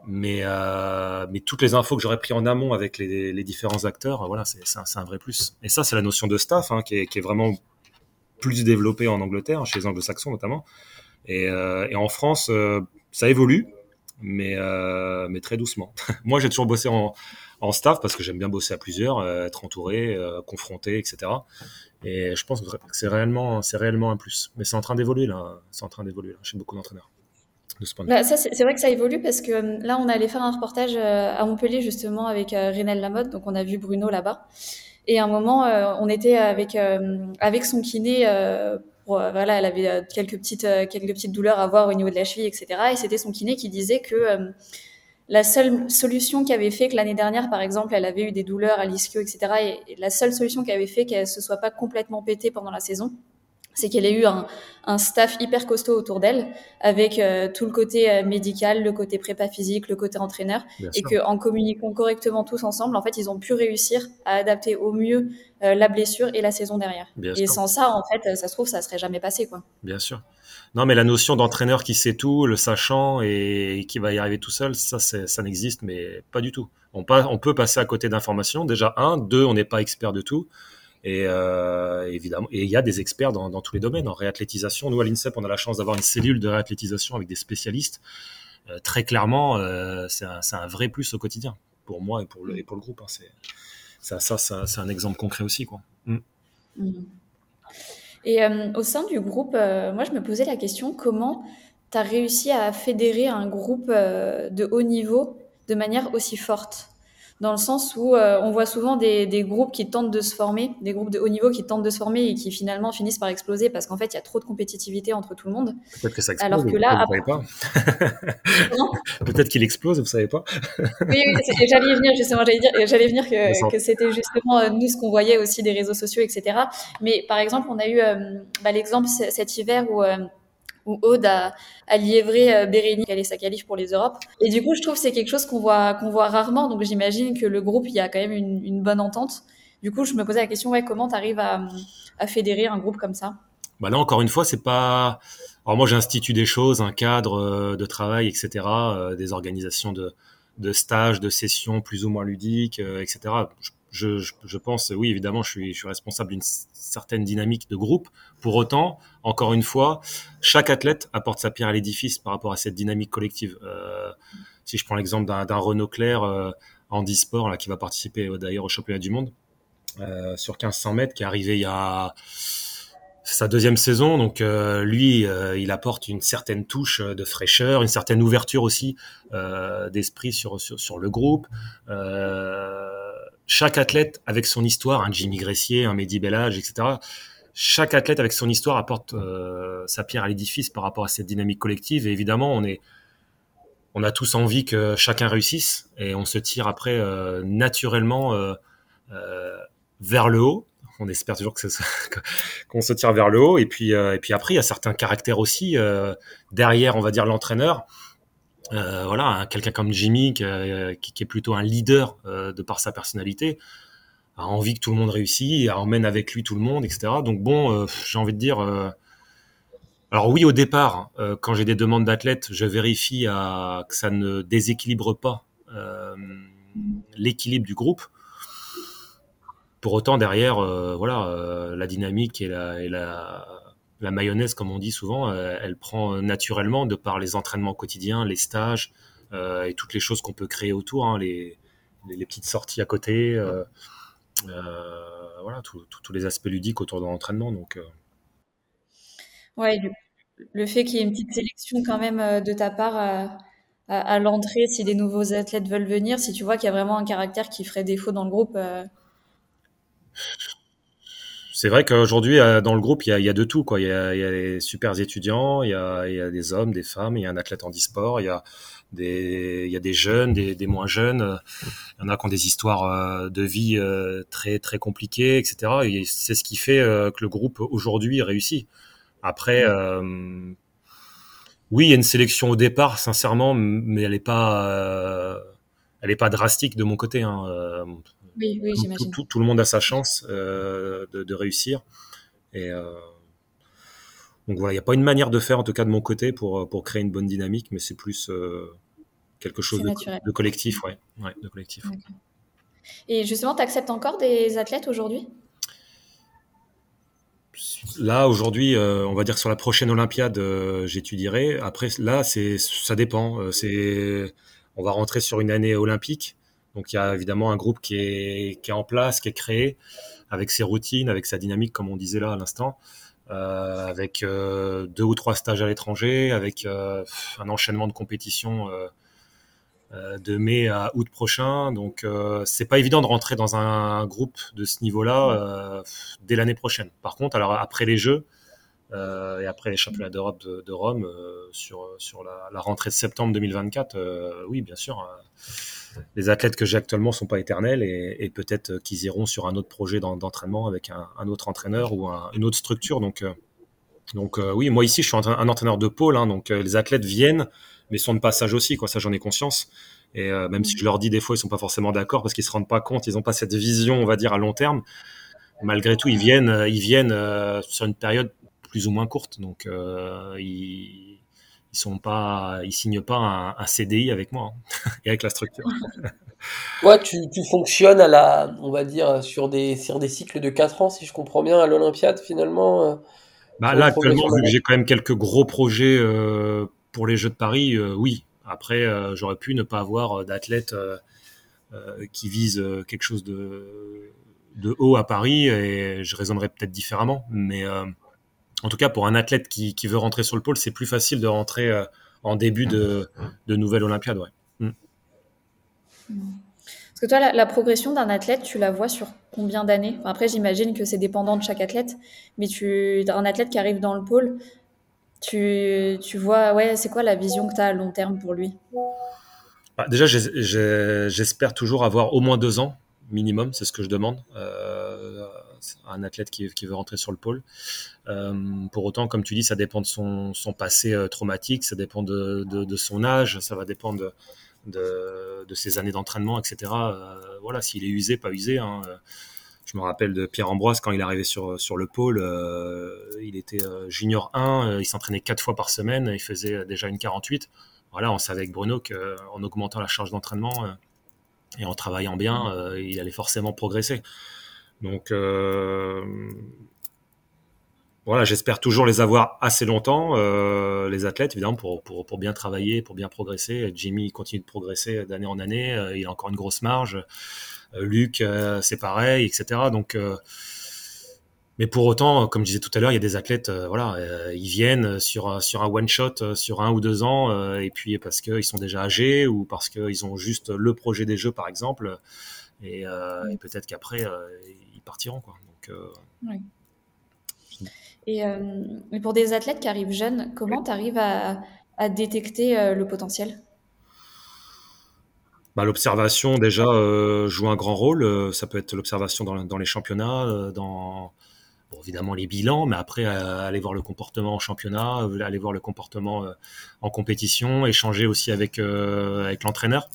Mais, euh, mais toutes les infos que j'aurais pris en amont avec les, les différents acteurs, voilà, c'est un, un, vrai plus. Et ça, c'est la notion de staff hein, qui, est, qui, est, vraiment plus développée en Angleterre, chez les anglo-saxons notamment. Et, euh, et, en France, euh, ça évolue, mais, euh, mais très doucement. <laughs> Moi, j'ai toujours bossé en, en staff parce que j'aime bien bosser à plusieurs, être entouré, confronté, etc. Et je pense que c'est réellement, c'est réellement un plus. Mais c'est en train d'évoluer là. C'est en train d'évoluer chez beaucoup d'entraîneurs. bah, ça, c'est vrai que ça évolue parce que euh, là, on allait faire un reportage euh, à Montpellier justement avec euh, Renel Lamotte, donc on a vu Bruno là-bas. Et à un moment, on était avec avec son kiné. Voilà, elle avait quelques petites quelques petites douleurs à voir au niveau de la cheville, etc. Et c'était son kiné qui disait que la seule solution qui avait fait que l'année dernière, par exemple, elle avait eu des douleurs à l'ischio, etc. Et, la seule solution qui avait fait qu'elle se soit pas complètement pétée pendant la saison, c'est qu'elle ait eu un, un, staff hyper costaud autour d'elle, avec euh, tout le côté euh, médical, le côté prépa physique, le côté entraîneur, et qu'en communiquant correctement tous ensemble, en fait, ils ont pu réussir à adapter au mieux euh, la blessure et la saison derrière. et sans ça, en fait, ça se trouve, ça serait jamais passé, quoi. Bien sûr. Non, mais la notion d'entraîneur qui sait tout, le sachant et qui va y arriver tout seul, ça, ça n'existe, mais pas du tout. On, on peut passer à côté d'informations. Déjà, un, deux, on n'est pas expert de tout. Et euh, évidemment, et il y a des experts dans, dans, tous les domaines. En réathlétisation, nous à l'INSEP, on a la chance d'avoir une cellule de réathlétisation avec des spécialistes. Euh, très clairement, euh, c'est un, un, vrai plus au quotidien pour moi et pour le, et pour le groupe. Hein. C'est ça, ça, ça c'est un exemple concret aussi, quoi. Mm. Mm. Et euh, au sein du groupe, euh, moi, je me posais la question comment tu as réussi à fédérer un groupe euh, de haut niveau de manière aussi forte? Dans le sens où euh, on voit souvent des, des, groupes qui tentent de se former, des groupes de haut niveau qui tentent de se former et qui finalement finissent par exploser parce qu'en fait il y a trop de compétitivité entre tout le monde. Peut-être que ça explose. Alors que là, vous après... pas. <laughs> <laughs> Peut-être qu'il explose, vous savez pas. oui, oui j'allais venir justement, j'allais dire, j'allais venir que, que c'était justement euh, nous ce qu'on voyait aussi des réseaux sociaux, etc. Mais par exemple, on a eu euh, bah, l'exemple cet hiver où où Aude a, a livré euh, Bérénice quelle est sa qualif pour les Europes. Et du coup, je trouve que c'est quelque chose qu'on voit, qu'on voit rarement. Donc, j'imagine que le groupe, il y a quand même une, une bonne entente. Du coup, je me posais la question, ouais, comment tu arrives à, à, fédérer un groupe comme ça? Bah Là, encore une fois, c'est pas. Alors, moi, j'institue des choses, un cadre euh, de travail, etc., euh, des organisations de, de stages, de sessions plus ou moins ludiques, etc. Je je, pense, oui, évidemment, je suis, responsable d'une certaine dynamique de groupe. Pour autant, encore une fois, chaque athlète apporte sa pierre à l'édifice par rapport à cette dynamique collective. Euh, si je prends l'exemple d'un Renaud Claire euh, en e-sport, qui va participer euh, d'ailleurs au championnat du monde sur 1500 mètres, qui est arrivé il y a sa deuxième saison. Donc lui, il apporte une certaine touche de fraîcheur, une certaine ouverture aussi d'esprit sur, le groupe. Chaque athlète avec son histoire, un Jimmy Gressier, un Mehdi Bellage, etc. Chaque athlète avec son histoire apporte euh, sa pierre à l'édifice par rapport à cette dynamique collective. Et évidemment, on est, on a tous envie que chacun réussisse et on se tire après euh, naturellement euh, euh vers le haut. On espère toujours que <laughs> qu'on se tire vers le haut. Et puis, euh, et puis après, il y a certains caractères aussi derrière, on va dire l'entraîneur euh, voilà, quelqu'un comme Jimmy, qui, euh, qui, est plutôt un leader euh, de par sa personnalité, a envie que tout le monde réussisse, emmène avec lui tout le monde, etc. Donc bon, j'ai envie de dire. alors oui, au départ, quand j'ai des demandes d'athlètes, je vérifie que ça ne déséquilibre pas l'équilibre du groupe. Pour autant, derrière, voilà, la dynamique et la la mayonnaise, comme on dit souvent, euh, elle prend naturellement de par les entraînements quotidiens, les stages euh, et toutes les choses qu'on peut créer autour, hein, les, petites sorties à côté, euh, voilà, tous les aspects ludiques autour de l'entraînement. Donc, ouais, le, fait qu'il y ait une petite sélection quand même de ta part à l'entrée, si des nouveaux athlètes veulent venir, si tu vois qu'il y a vraiment un caractère qui ferait défaut dans le groupe c'est vrai qu'aujourd'hui, euh, dans le groupe, il y a, il y a de tout. Quoi. Il, y a, il y a des super étudiants, il y, a, il y a des hommes, des femmes, il y a un athlète en e-sport, il y a des, il y a des jeunes, des, des moins jeunes. Il y en a qui ont des histoires euh, de vie euh, très, très compliquées, etc. Et c'est ce qui fait que le groupe aujourd'hui réussit. Après, euh, oui, il y a une sélection au départ, sincèrement, mais elle n'est pas, elle est pas drastique de mon côté. Hein. Oui, oui. Tout, tout, le monde a sa chance euh, de, de, réussir. Et euh, donc voilà, il n'y a pas une manière de faire, en tout cas de mon côté, pour, pour créer une bonne dynamique, mais c'est plus euh, quelque chose de, de, collectif. Ouais, ouais, de collectif. Et justement, tu acceptes encore des athlètes aujourd'hui? Là, aujourd'hui, euh, on va dire que sur la prochaine Olympiade, euh, j'étudierai. Après, là, ça dépend. Euh, on va rentrer sur une année olympique. Donc il y a évidemment un groupe qui est, qui est en place, qui est créé, avec ses routines, avec sa dynamique, comme on disait là à l'instant. avec deux ou trois stages à l'étranger, avec un enchaînement de compétitions de mai à août prochain. Donc, c'est pas évident de rentrer dans un groupe de ce niveau-là dès l'année prochaine. Par contre, alors après les Jeux, euh, et après les championnats d'Europe de, Rome euh, sur, sur la, rentrée de septembre 2024, euh, oui, bien sûr. Les athlètes que j'ai actuellement sont pas éternels et, peut-être qu'ils iront sur un autre projet d'entraînement avec un, autre entraîneur ou une autre structure. Donc, donc oui, moi ici, je suis un, entraîneur de pôle, hein, donc les athlètes viennent, mais sont de passage aussi. Ça, j'en ai conscience. Et même si je leur dis des fois, ils sont pas forcément d'accord parce qu'ils se rendent pas compte, ils n'ont pas cette vision, on va dire, à long terme. Malgré tout, ils viennent, ils viennent sur une période plus ou moins courte. Donc, euh, ils, ils sont pas, ils signent pas un, CDI avec moi hein, <laughs> et avec la structure. <laughs> ouais, tu, tu, fonctionnes à la, on va dire, sur des, sur des cycles de 4 ans, si je comprends bien, à l'Olympiade finalement. Euh, bah, là, actuellement, vu que j'ai quand même quelques gros projets euh, pour les Jeux de Paris, oui. Après, j'aurais pu ne pas avoir d'athlète qui vise quelque chose de, de haut à Paris et je raisonnerais peut-être différemment. Mais en tout cas, pour un athlète qui, veut rentrer sur le pôle, c'est plus facile de rentrer euh, en début de, nouvelle Olympiade. Ouais. Mm. Parce que toi, la, progression d'un athlète, tu la vois sur combien d'années? Après, j'imagine que c'est dépendant de chaque athlète, mais tu, un athlète qui arrive dans le pôle, tu, vois, ouais, c'est quoi la vision que tu as à long terme pour lui? Bah, Déjà, j'espère toujours avoir au moins deux ans minimum, c'est ce que je demande. Euh, un athlète qui, veut rentrer sur le pôle. Euh, pour autant, comme tu dis, ça dépend de son, passé euh, traumatique, ça dépend de, son âge, ça va dépendre de, ses années d'entraînement, etc. Voilà, s'il est usé, pas usé. Hein, je me rappelle de Pierre Ambroise quand il est arrivé sur, sur le pôle, il était junior 1, il s'entraînait quatre fois par semaine, il faisait déjà une 48. Voilà, on savait avec Bruno qu'en augmentant la charge d'entraînement et en travaillant bien, il allait forcément progresser. Donc euh, voilà, j'espère toujours les avoir assez longtemps, euh, les athlètes, évidemment, pour, pour, pour, bien travailler, pour bien progresser. Jimmy continue de progresser d'année en année, euh, il a encore une grosse marge. Luc, c'est pareil, etc. Donc, mais pour autant, comme je disais tout à l'heure, il y a des athlètes, voilà, ils viennent sur, sur un one shot, sur un ou deux ans, et puis parce qu'ils sont déjà âgés ou parce qu'ils ont juste le projet des jeux, par exemple. Et, et peut-être qu'après, partiront. Quoi. Donc, euh, et, euh, pour des athlètes qui arrivent jeunes, comment tu arrives à, détecter euh, le potentiel? Bah, L'observation, déjà, joue un grand rôle. ça peut être l'observation dans, les championnats, dans évidemment les bilans, mais après, aller voir le comportement en championnat, aller voir le comportement en compétition, échanger aussi avec, l'entraîneur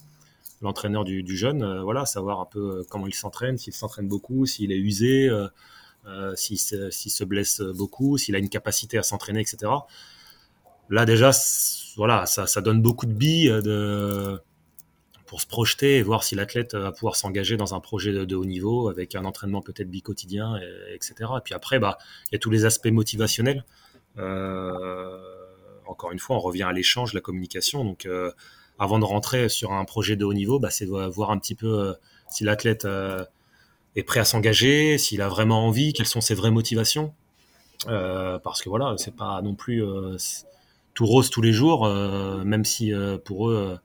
l'entraîneur du, jeune, euh, voilà, savoir un peu euh, comment il s'entraîne, s'il s'entraîne beaucoup, s'il est usé, euh, s'il se, blesse beaucoup, s'il a une capacité à s'entraîner, etc. Là déjà, voilà, ça, donne beaucoup de billes de, pour se projeter et voir si l'athlète va pouvoir s'engager dans un projet de, haut niveau avec un entraînement peut-être bi-quotidien, etc. Et puis après, bah, il y a tous les aspects motivationnels. encore une fois, on revient à l'échange, la communication. Donc, avant de rentrer sur un projet de haut niveau, bah, c'est de voir un petit peu euh, si l'athlète euh, est prêt à s'engager, s'il a vraiment envie, quelles sont ses vraies motivations. Euh, parce que voilà, c'est pas non plus tout rose tous les jours, même si pour eux,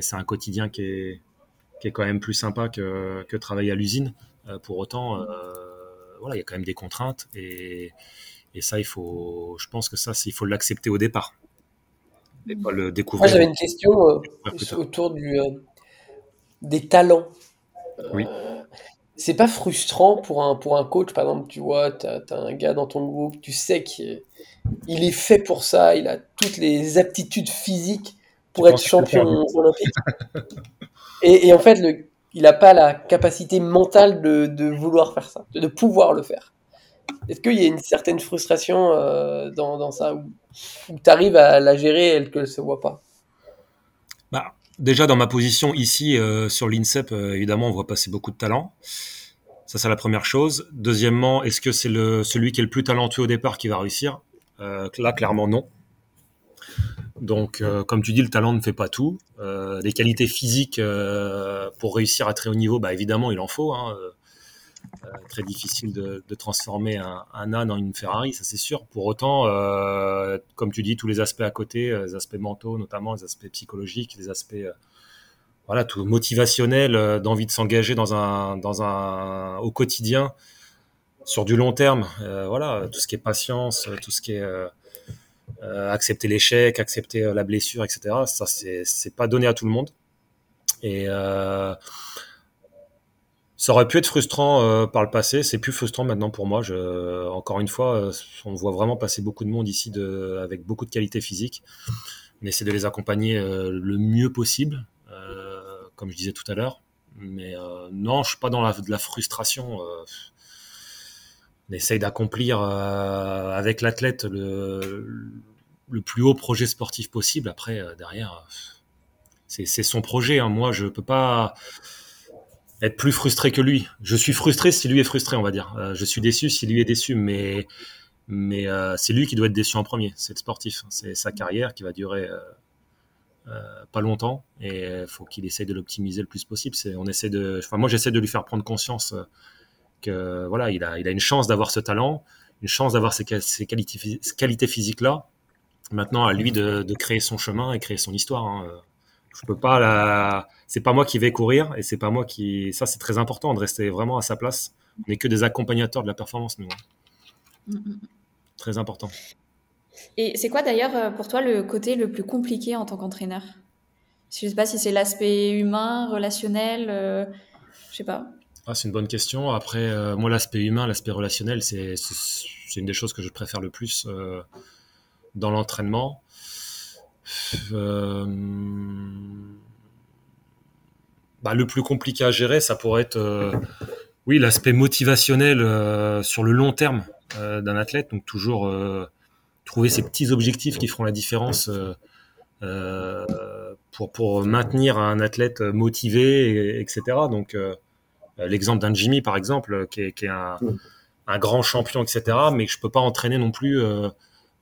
c'est un quotidien qui est, qui est quand même plus sympa que, que travailler à l'usine. pour autant, voilà, il y a quand même des contraintes et, et ça, il faut, je pense que ça, il faut l'accepter au départ le découvrir. Moi, j'avais une question euh, autour du, euh, des talents. Oui. Euh, c'est pas frustrant pour un, pour un coach, par exemple, tu vois, tu as, un gars dans ton groupe, tu sais qu'il est fait pour ça, il a toutes les aptitudes physiques pour être champion olympique. <laughs> et, et, en fait, le, il n'a pas la capacité mentale de, de, vouloir faire ça, de pouvoir le faire. Est-ce qu'il y a une certaine frustration euh, dans, dans, ça où, tu arrives à la gérer et qu'elle ne se voit pas? Bah, Déjà, dans ma position ici euh, sur l'INSEP, euh, évidemment, on voit passer beaucoup de talents. Ça, c'est la première chose. Deuxièmement, est-ce que c'est celui qui est le plus talentueux au départ qui va réussir? Là, clairement, non. Donc, comme tu dis, le talent ne fait pas tout. les qualités physiques pour réussir à très haut niveau, bah, évidemment, il en faut. Hein très difficile de, transformer un, âne en une Ferrari, ça c'est sûr. Pour autant, comme tu dis, tous les aspects à côté, les aspects mentaux notamment, les aspects psychologiques, les aspects voilà, tout motivationnel, d'envie de s'engager dans un, au quotidien, sur du long terme. voilà, tout ce qui est patience, tout ce qui est accepter l'échec, accepter la blessure, etc. Ça, c'est pas donné à tout le monde. Et euh, ça aurait pu être frustrant euh, par le passé, c'est plus frustrant maintenant pour moi. Je, encore une fois, euh, on voit vraiment passer beaucoup de monde ici de, avec beaucoup de qualité physique. On essaie de les accompagner le mieux possible, comme je disais tout à l'heure. Mais non, je suis pas dans la, frustration. on essaye d'accomplir avec l'athlète le, plus haut projet sportif possible. Après, derrière, c'est son projet. Hein. Moi, je peux pas être plus frustré que lui. Je suis frustré si lui est frustré, on va dire. Euh, je suis déçu si lui est déçu, mais mais euh, c'est lui qui doit être déçu en premier. C'est le sportif. C'est sa carrière qui va durer euh, pas longtemps et faut qu'il essaye de l'optimiser le plus possible. on essaie de. Enfin, moi, j'essaie de lui faire prendre conscience que voilà, il a il a une chance d'avoir ce talent, une chance d'avoir ces, qualités, qualités physiques là. Maintenant, à lui de, de, créer son chemin et créer son histoire. Hein. Je peux pas la c'est pas moi qui vais courir et c'est pas moi qui ça c'est très important de rester vraiment à sa place. On n'est que des accompagnateurs de la performance nous hein. mm, très important. Et c'est quoi d'ailleurs euh, pour toi le côté le plus compliqué en tant qu'entraîneur? Je sais pas si c'est l'aspect humain relationnel euh, je sais pas. Ah, c'est une bonne question. Après euh, moi l'aspect humain l'aspect relationnel c'est c'est une des choses que je préfère le plus dans l'entraînement euh, bah, le plus compliqué à gérer, ça pourrait être, euh, oui, l'aspect motivationnel euh, sur le long terme d'un athlète. Donc toujours trouver ces petits objectifs qui feront la différence pour, pour maintenir un athlète motivé, etc. Donc l'exemple d'un Jimmy, par exemple, qui est, qui est un, un, grand champion, etc. Mais que je peux pas entraîner non plus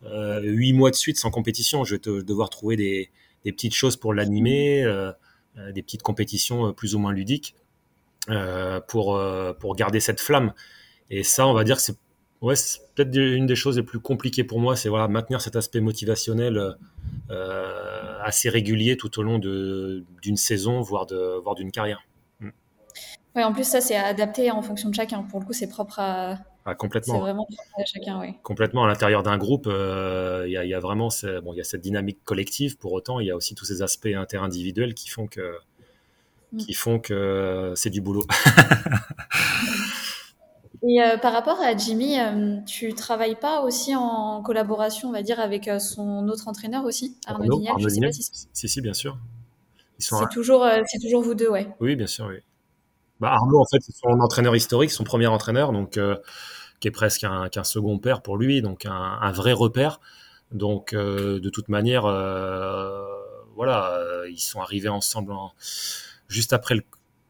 huit mois de suite sans compétition. Je vais devoir trouver des, petites choses pour l'animer, euh, euh, des petites compétitions plus ou moins ludiques pour, pour garder cette flamme. Et ça, on va dire que c'est ouais, peut-être une des choses les plus compliquées pour moi, c'est voilà, maintenir cet aspect motivationnel assez régulier tout au long d'une saison, voire d'une carrière. Mm. Ouais, en plus, ça, c'est adapté en fonction de chacun. Pour le coup, c'est propre à, ah, complètement. C'est vraiment à chacun, oui. Complètement. À l'intérieur d'un groupe, euh, il y, a vraiment bon, y a cette dynamique collective. Pour autant, il y a aussi tous ces aspects interindividuels qui font que, mm. qui font que c'est du boulot. <laughs> Et euh, par rapport à Jimmy, euh, tu travailles pas aussi en collaboration, on va dire, avec son autre entraîneur aussi, Arnaud, Arnaud Dignel, si, si, bien sûr. C'est toujours, c'est toujours vous deux, ouais. Oui, bien sûr, oui. Bah, Arnaud, en fait, c'est son entraîneur historique, son premier entraîneur, donc euh, qui est presque un, second père pour lui, donc un, vrai repère. Donc, euh, de toute manière, euh, voilà, ils sont arrivés ensemble juste après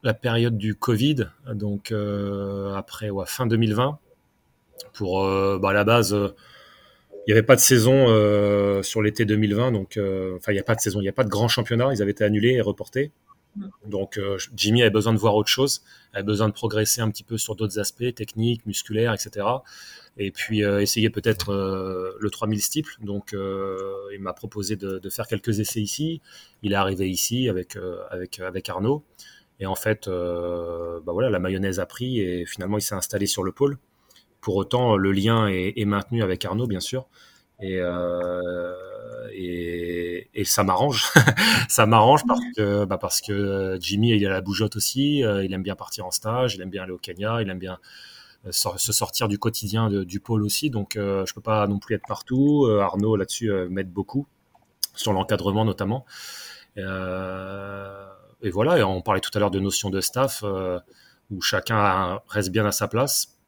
la période du Covid, donc après fin 2020, pour bah, à la base il n'y avait pas de saison sur l'été 2020, donc enfin il n'y a pas de saison, il n'y a pas de grand championnat, ils avaient été annulés et reportés. Donc euh, Jimmy avait besoin de voir autre chose, avait besoin de progresser un petit peu sur d'autres aspects techniques, musculaires, etc. Et puis euh, essayer peut-être euh, le 3000 steeple. Donc il m'a proposé de, faire quelques essais ici. Il est arrivé ici avec avec Arnaud. Et en fait, bah voilà, la mayonnaise a pris et finalement il s'est installé sur le pôle. Pour autant, le lien est, maintenu avec Arnaud, bien sûr. Et, et, et, ça m'arrange. <laughs> ça m'arrange parce que, bah que Jimmy, il a la bougeotte aussi. Euh, il aime bien partir en stage. Il aime bien aller au Kenya. Il aime bien euh, se sortir du quotidien du pôle aussi. Donc, euh, je peux pas non plus être partout. Arnaud, là-dessus, m'aide beaucoup sur l'encadrement notamment. et voilà. On parlait tout à l'heure de notion de staff où chacun reste bien à sa place.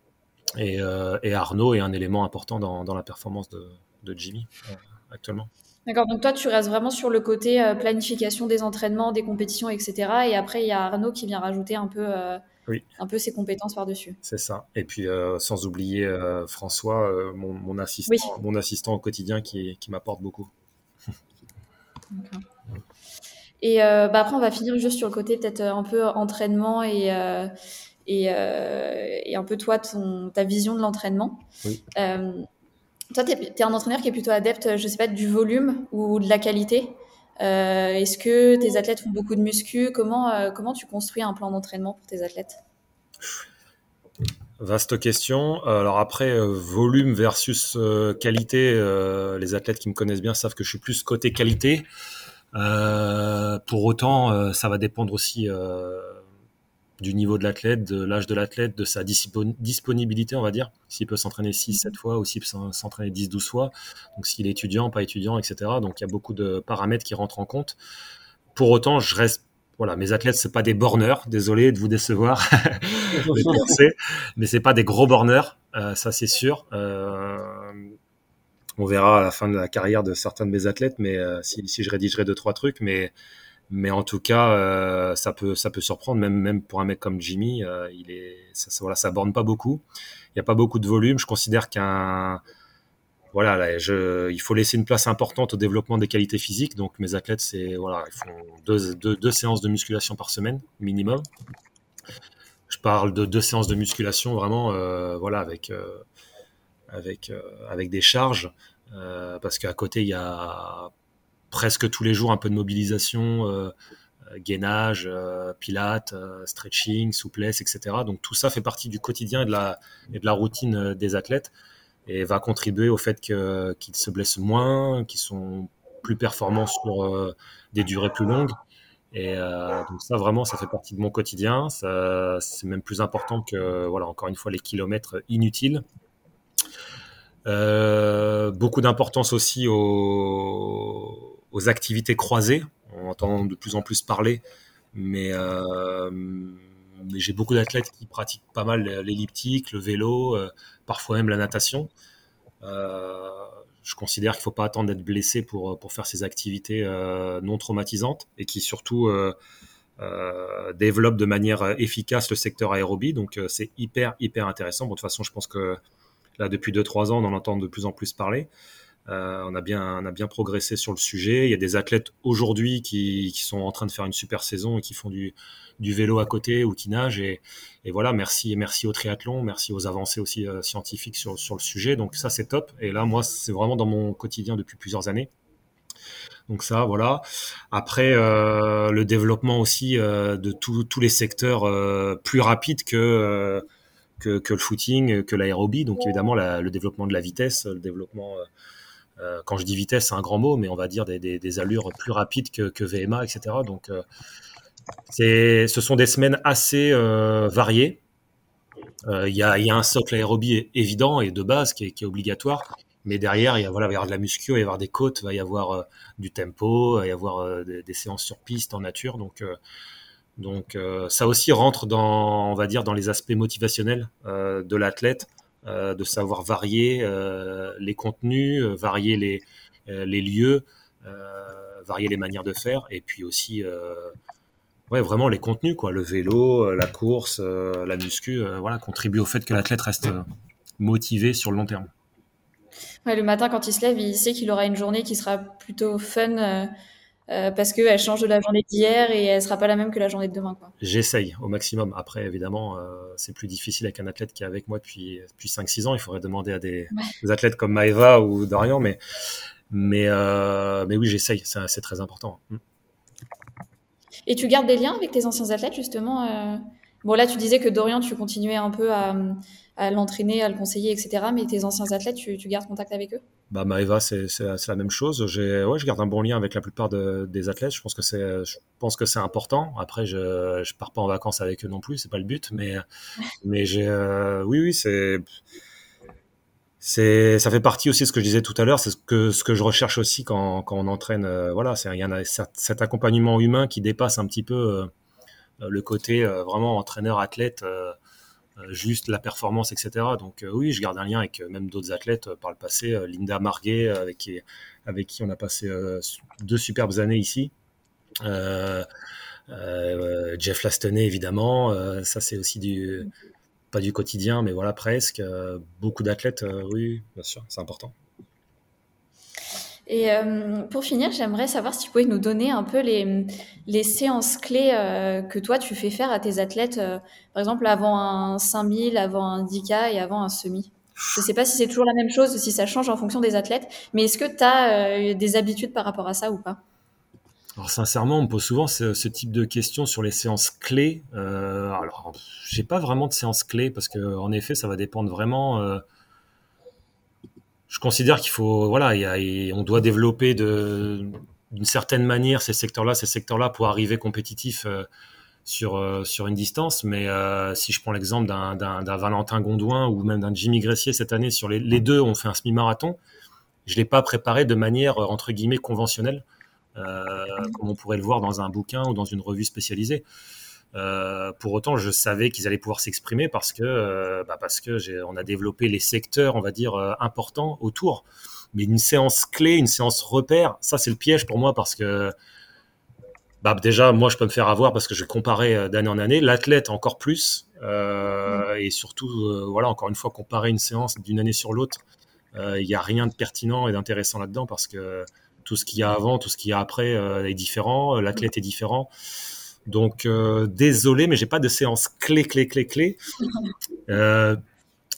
Et, Arnaud est un élément important dans, la performance de, Jimmy euh, actuellement. D'accord, donc toi tu restes vraiment sur le côté euh, planification des entraînements, des compétitions, etc. Et après il y a Arnaud qui vient rajouter un peu, euh, un peu ses compétences par-dessus. C'est ça. Et puis sans oublier François, mon, assistant, mon assistant au quotidien qui, qui m'apporte beaucoup. Et bah, après on va finir juste sur le côté peut-être un peu entraînement et, et, et, un peu toi, ton, ta vision de l'entraînement. Toi, tu es, un entraîneur qui est plutôt adepte, je sais pas, du volume ou de la qualité. Est-ce que tes athlètes font beaucoup de muscu? Comment, comment tu construis un plan d'entraînement pour tes athlètes? Vaste question. Alors après, euh, volume versus euh, qualité, euh, les athlètes qui me connaissent bien savent que je suis plus côté qualité. pour autant, ça va dépendre aussi du niveau de l'athlète, de l'âge de l'athlète, de sa disponibilité, on va dire. S'il peut s'entraîner 6, 7 fois ou s'il peut s'entraîner 10, 12 fois. Donc s'il est étudiant, pas étudiant, etc. Donc il y a beaucoup de paramètres qui rentrent en compte. Pour autant, je reste voilà, mes athlètes, c'est pas des borneurs, désolé de vous décevoir, <laughs> mais c'est pas des gros borneurs, euh, ça c'est sûr. Euh, on verra à la fin de la carrière de certains de mes athlètes, mais euh, si, si, je rédigerai deux trois trucs, mais mais en tout cas, ça peut ça peut surprendre, même même pour un mec comme Jimmy, il est ça, voilà, ça borne pas beaucoup. Il y a pas beaucoup de volume. Je considère qu'un voilà, il faut laisser une place importante au développement des qualités physiques. Donc mes athlètes, c'est voilà, ils font deux, séances de musculation par semaine minimum. Je parle de deux séances de musculation vraiment, euh, voilà, avec euh, avec euh, avec des charges, parce qu'à côté il y a presque tous les jours un peu de mobilisation. gainage, pilates, stretching, souplesse, etc. Donc tout ça fait partie du quotidien et de la, et de la routine des athlètes et va contribuer au fait qu'ils se blessent moins, qu'ils sont plus performants sur euh, des durées plus longues. Et euh, donc ça, vraiment, ça fait partie de mon quotidien. C'est même plus important que, voilà, encore une fois, les kilomètres inutiles. Euh, beaucoup d'importance aussi aux, aux, activités croisées. On entend de plus en plus parler, mais j'ai beaucoup d'athlètes qui pratiquent pas mal l'elliptique, le vélo, euh, parfois même la natation. Euh, je considère qu'il ne faut pas attendre d'être blessé pour, pour faire ces activités euh, non traumatisantes et qui surtout développent de manière efficace le secteur aérobie. Donc c'est hyper, hyper intéressant. De toute façon, je pense que là, depuis 2-3 ans, on en entend de plus en plus parler. On, a bien, on a bien progressé sur le sujet. Il y a des athlètes aujourd'hui qui, qui, sont en train de faire une super saison et qui font du, du vélo à côté ou qui nage. Et, voilà, merci, merci au triathlon, merci aux avancées aussi euh, scientifiques sur, sur le sujet. Donc ça, c'est top. Et là, moi, c'est vraiment dans mon quotidien depuis plusieurs années. Donc ça, voilà. Après, euh, le développement aussi euh, de tous les secteurs plus rapides que, que, le footing, que l'aérobie. Donc évidemment, le développement de la vitesse, le développement... quand je dis vitesse, c'est un grand mot, mais on va dire des, des, allures plus rapides que, VMA, etc. Donc, ce sont des semaines assez euh, variées. Euh, il y, a, un socle aérobie évident et de base qui est, obligatoire. Mais derrière, il, y voilà, va y avoir de la muscu, il va y avoir des côtes, il va y avoir euh, du tempo, il va y avoir des, séances sur piste en nature. Donc, donc ça aussi rentre dans, on va dire, dans les aspects motivationnels de l'athlète, de savoir varier les contenus, varier les, les lieux, varier les manières de faire, et puis aussi ouais, vraiment les contenus, quoi. Le vélo, euh, la course, euh, la muscu, euh, voilà, contribuent au fait que l'athlète reste motivé sur le long terme. Ouais, le matin, quand il se lève, il sait qu'il aura une journée qui sera plutôt fun. Parce qu'elle change de la journée d'hier et elle sera pas la même que la journée de demain. J'essaye au maximum. Après, évidemment, c'est plus difficile avec un athlète qui est avec moi depuis, depuis 5-6 ans. Il faudrait demander à des, athlètes comme Maeva ou Dorian, mais, mais, mais oui, j'essaye. C'est très important. Mm. Et tu gardes des liens avec tes anciens athlètes, justement euh? Bon, là, tu disais que Dorian, tu continuais un peu à, l'entraîner, à le conseiller, etc. Mais tes anciens athlètes, tu, gardes contact avec eux? Bah, Maëva, c'est la même chose. Ouais, je garde un bon lien avec la plupart des athlètes. Je pense que c'est important. Après, je ne pars pas en vacances avec eux non plus, c'est pas le but. Mais, <laughs> mais j'ai, euh, oui, oui, c'est c'est ça fait partie aussi de ce que je disais tout à l'heure c'est ce que ce que je recherche aussi quand, quand on entraîne euh, voilà c'est il y en a cet accompagnement humain qui dépasse un petit peu euh, le côté vraiment entraîneur athlète juste la performance etc donc oui je garde un lien avec même d'autres athlètes par le passé Linda Marguet avec qui on a passé deux superbes années ici Jeff Lastoney évidemment ça c'est aussi du pas du quotidien, mais voilà, presque. Euh, beaucoup d'athlètes, euh, oui, bien sûr, c'est important. Et euh, pour finir, j'aimerais savoir si tu pouvais nous donner un peu les, les séances clés euh, que toi tu fais faire à tes athlètes, euh, par exemple avant un 5000, avant un 10K et avant un semi. Je ne sais pas si c'est toujours la même chose, si ça change en fonction des athlètes, mais est-ce que tu as des habitudes par rapport à ça ou pas? Alors sincèrement, on me pose souvent ce, type de questions sur les séances clés. Alors, j'ai pas vraiment de séances clés parce que en effet, ça va dépendre vraiment je considère qu'il faut, voilà, on doit développer d'une certaine manière ces secteurs-là, ces secteurs-là pour arriver compétitif euh, sur, euh, sur une distance. Mais euh, si je prends l'exemple d'un, Valentin Gondouin ou même d'un Jimmy Gressier cette année, sur les, deux ont fait un semi-marathon, je l'ai pas préparé de manière entre guillemets conventionnelle, comme on pourrait le voir dans un bouquin ou dans une revue spécialisée. Euh, pour autant, je savais qu'ils allaient pouvoir s'exprimer parce que, euh, bah parce que on a développé les secteurs, on va dire, euh, importants autour. Mais une séance clé, une séance repère, ça c'est le piège pour moi parce que bah déjà, moi je peux me faire avoir parce que je vais comparer d'année en année, l'athlète encore plus, et surtout, voilà, encore une fois, comparer une séance d'une année sur l'autre, il n'y a rien de pertinent et d'intéressant là-dedans parce que tout ce qu'il y a avant, tout ce qu'il y a après est différent, l'athlète est différent. Donc euh, désolé, mais j'ai pas de séance clé, clé, clé, clé. <laughs> Euh,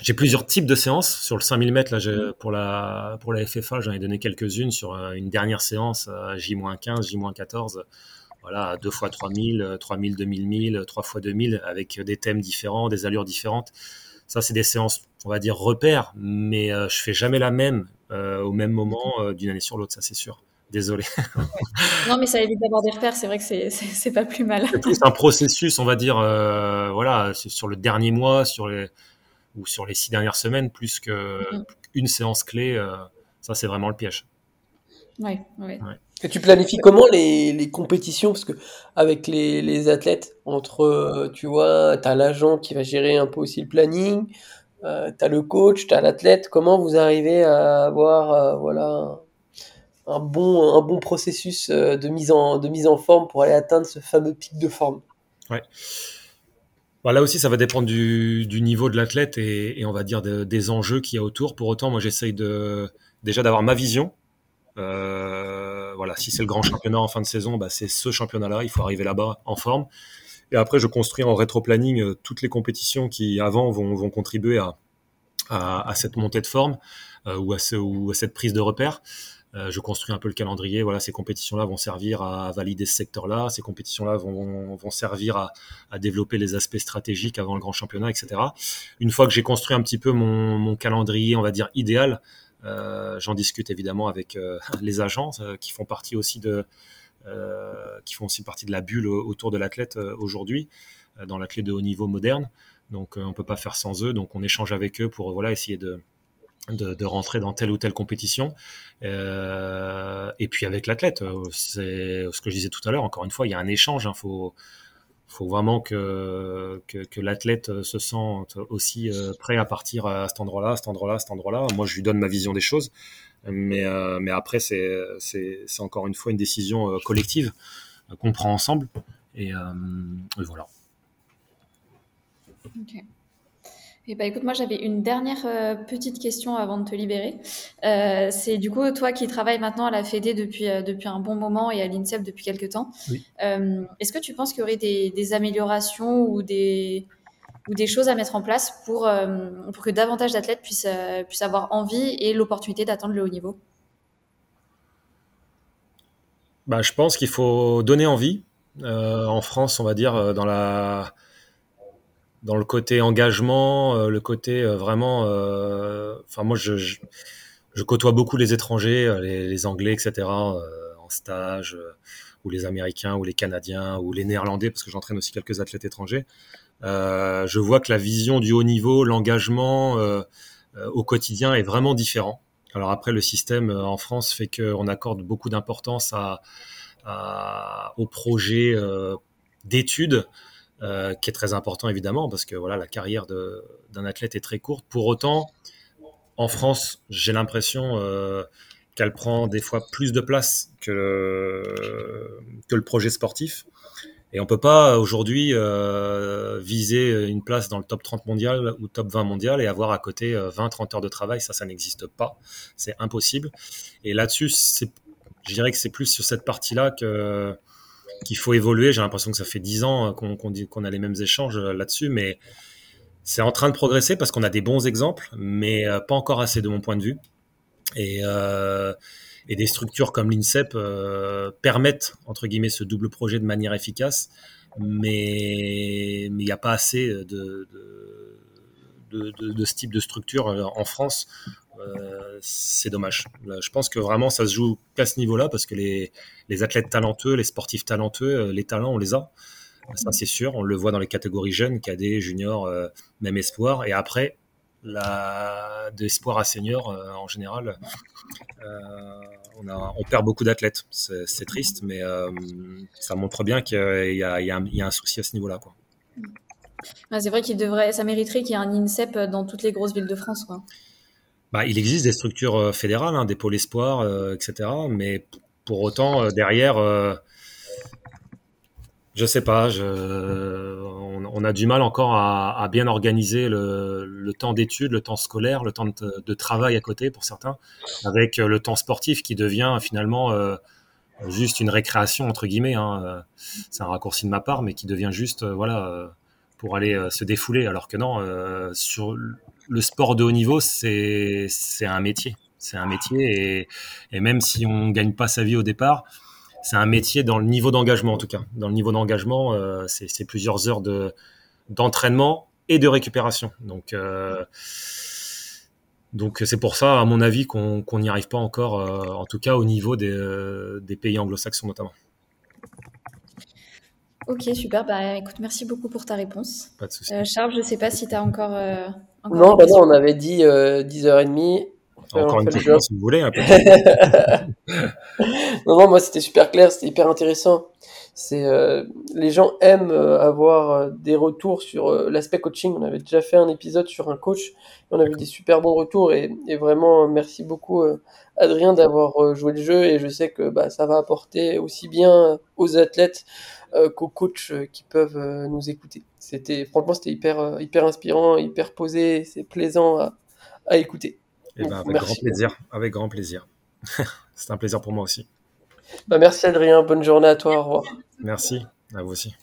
j'ai plusieurs types de séances sur le 5000 mètres. Là, pour la pour la FFA, j'en ai donné quelques-unes sur euh, une dernière séance J-15, J-14. Voilà, 2 fois 3000, 3000, 2000, 1000, 3 fois 2000 avec des thèmes différents, des allures différentes. Ça, c'est des séances, on va dire repères, mais je fais jamais la même au même moment d'une année sur l'autre, ça c'est sûr. Désolé. <laughs> non, mais ça évite d'avoir des repères. C'est vrai que c'est pas plus mal. C'est plus un processus, on va dire, euh, voilà, sur le dernier mois, sur les ou sur les six dernières semaines, plus qu'une une séance clé. Euh, ça, c'est vraiment le piège. Oui, oui. Et tu planifies comment les, les compétitions? Parce que avec les, les, athlètes, entre, tu vois, tu as l'agent qui va gérer un peu aussi le planning, euh, tu as le coach, tu as l'athlète. Comment vous arrivez à avoir, euh, voilà, un bon, un bon processus euh, de mise, en, de mise en forme pour aller atteindre ce fameux pic de forme. Ouais. Bah, là aussi, ça va dépendre du, du niveau de l'athlète et, et, on va dire des enjeux qu'il y a autour. Pour autant, moi, j'essaye de, déjà d'avoir ma vision. Euh, voilà, si c'est le grand championnat en fin de saison, bah, c'est ce championnat-là. Il faut arriver là-bas en forme. Et après, je construis en rétro-planning euh, toutes les compétitions qui, avant, vont, vont contribuer à, à, cette montée de forme ou, à ce, ou à cette prise de repère. Euh, je construis un peu le calendrier. Voilà, ces compétitions-là vont servir à valider ce secteur-là. Ces compétitions-là vont, servir à, développer les aspects stratégiques avant le grand championnat, etc. Une fois que j'ai construit un petit peu mon, calendrier, on va dire idéal, euh, j'en discute évidemment avec euh, <laughs> les agents qui font partie aussi de qui font aussi partie de la bulle autour de l'athlète aujourd'hui dans l'athlète de haut niveau moderne. Donc on peut pas faire sans eux. Donc on échange avec eux pour voilà essayer de de, rentrer dans telle ou telle compétition. Euh, et puis avec l'athlète, euh, c'est ce que je disais tout à l'heure. Encore une fois, il y a un échange. Il hein, faut, faut vraiment que, que, l'athlète se sente aussi euh, prêt à partir à cet endroit-là, cet endroit-là, cet endroit-là. Moi, je lui donne ma vision des choses. Mais, euh, mais après, c'est encore une fois une décision euh, collective qu'on prend ensemble. Et, voilà. Eh ben, écoute, moi j'avais une dernière euh, petite question avant de te libérer. Euh, c'est du coup toi qui travailles maintenant à la Fédé depuis, euh, depuis un bon moment et à l'INSEP depuis quelques temps. Est-ce que tu penses qu'il y aurait des, améliorations ou des, ou des choses à mettre en place pour, pour que davantage d'athlètes puissent, puissent avoir envie et l'opportunité d'atteindre le haut niveau? Bah, Je pense qu'il faut donner envie. en France, on va dire, dans la dans le côté engagement, euh, le côté euh, vraiment. Euh, enfin, moi, je, côtoie beaucoup les étrangers, les, Anglais, etc., en stage, ou les Américains, ou les Canadiens, ou les Néerlandais, parce que j'entraîne aussi quelques athlètes étrangers. je vois que la vision du haut niveau, l'engagement au quotidien est vraiment différent. Alors après, le système en France fait qu'on accorde beaucoup d'importance à, à, aux projets d'études euh, qui est très important évidemment parce que voilà la carrière d'un athlète est très courte. Pour autant, en France, j'ai l'impression euh, qu'elle prend des fois plus de place que le, que le projet sportif. Et on peut pas aujourd'hui viser une place dans le top 30 mondial ou top 20 mondial et avoir à côté 20-30 heures de travail. Ça, ça n'existe pas. C'est impossible. Et là-dessus, je dirais que c'est plus sur cette partie-là que qu'il faut évoluer. J'ai l'impression que ça fait 10 ans qu'on qu'on a les mêmes échanges là-dessus, mais c'est en train de progresser parce qu'on a des bons exemples, mais pas encore assez de mon point de vue. Et, euh, des structures comme l'INSEP euh, permettent, entre guillemets, ce double projet de manière efficace, mais il n'y a pas assez de, ce type de structure euh, en France. Euh, c'est dommage. Je pense que vraiment ça se joue qu'à ce niveau-là parce que les, athlètes talentueux, les sportifs talentueux, les talents, on les a. Ça, c'est sûr. On le voit dans les catégories jeunes, cadets, juniors, même espoir. Et après, d'espoir à senior, euh, en général, euh, on, perd beaucoup d'athlètes. C'est, triste, mais euh, ça montre bien qu'il y y a, un, souci à ce niveau-là. Quoi. c'est vrai qu'il devrait, ça mériterait qu'il y ait un INSEP dans toutes les grosses villes de France. Bah, il existe des structures fédérales, hein, des pôles espoirs, etc. Mais pour autant, derrière, je sais pas. On, a du mal encore à, bien organiser le, temps d'études, le temps scolaire, le temps de, travail à côté pour certains, avec le temps sportif qui devient finalement euh, juste une récréation entre guillemets. Hein. C'est un raccourci de ma part, mais qui devient juste euh, voilà pour aller euh, se défouler. Alors que non, sur le sport de haut niveau, c'est un métier. C'est un métier et, et même si on gagne pas sa vie au départ c'est un métier dans le niveau d'engagement en tout cas. Dans le niveau d'engagement, euh, c'est plusieurs heures de d'entraînement et de récupération. Donc euh, donc c'est pour ça, à mon avis, qu'on n'y arrive pas encore, euh, en tout cas au niveau des, des pays anglo-saxons notamment. Ok, super. Bah, écoute, merci beaucoup pour ta réponse. Pas de souci. Charles, je ne sais pas si tu as encore, Non, bah non, on avait dit 10h30. Encore une question, si vous voulez. Un peu. <laughs> non, non, moi c'était super clair, c'était hyper intéressant. C'est euh, les gens aiment euh, avoir euh, des retours sur l'aspect coaching. On avait déjà fait un épisode sur un coach, on avait des super bons retours et, et vraiment merci beaucoup Adrien d'avoir joué le jeu et je sais que bah, ça va apporter aussi bien aux athlètes qu'aux coachs qui peuvent nous écouter. C'était franchement c'était hyper hyper inspirant, hyper posé, c'est plaisant à, à écouter. Et eh ben, avec grand plaisir, avec grand plaisir. <laughs> C'est un plaisir pour moi aussi. Bah, merci Adrien, bonne journée à toi, au revoir. Merci, à vous aussi.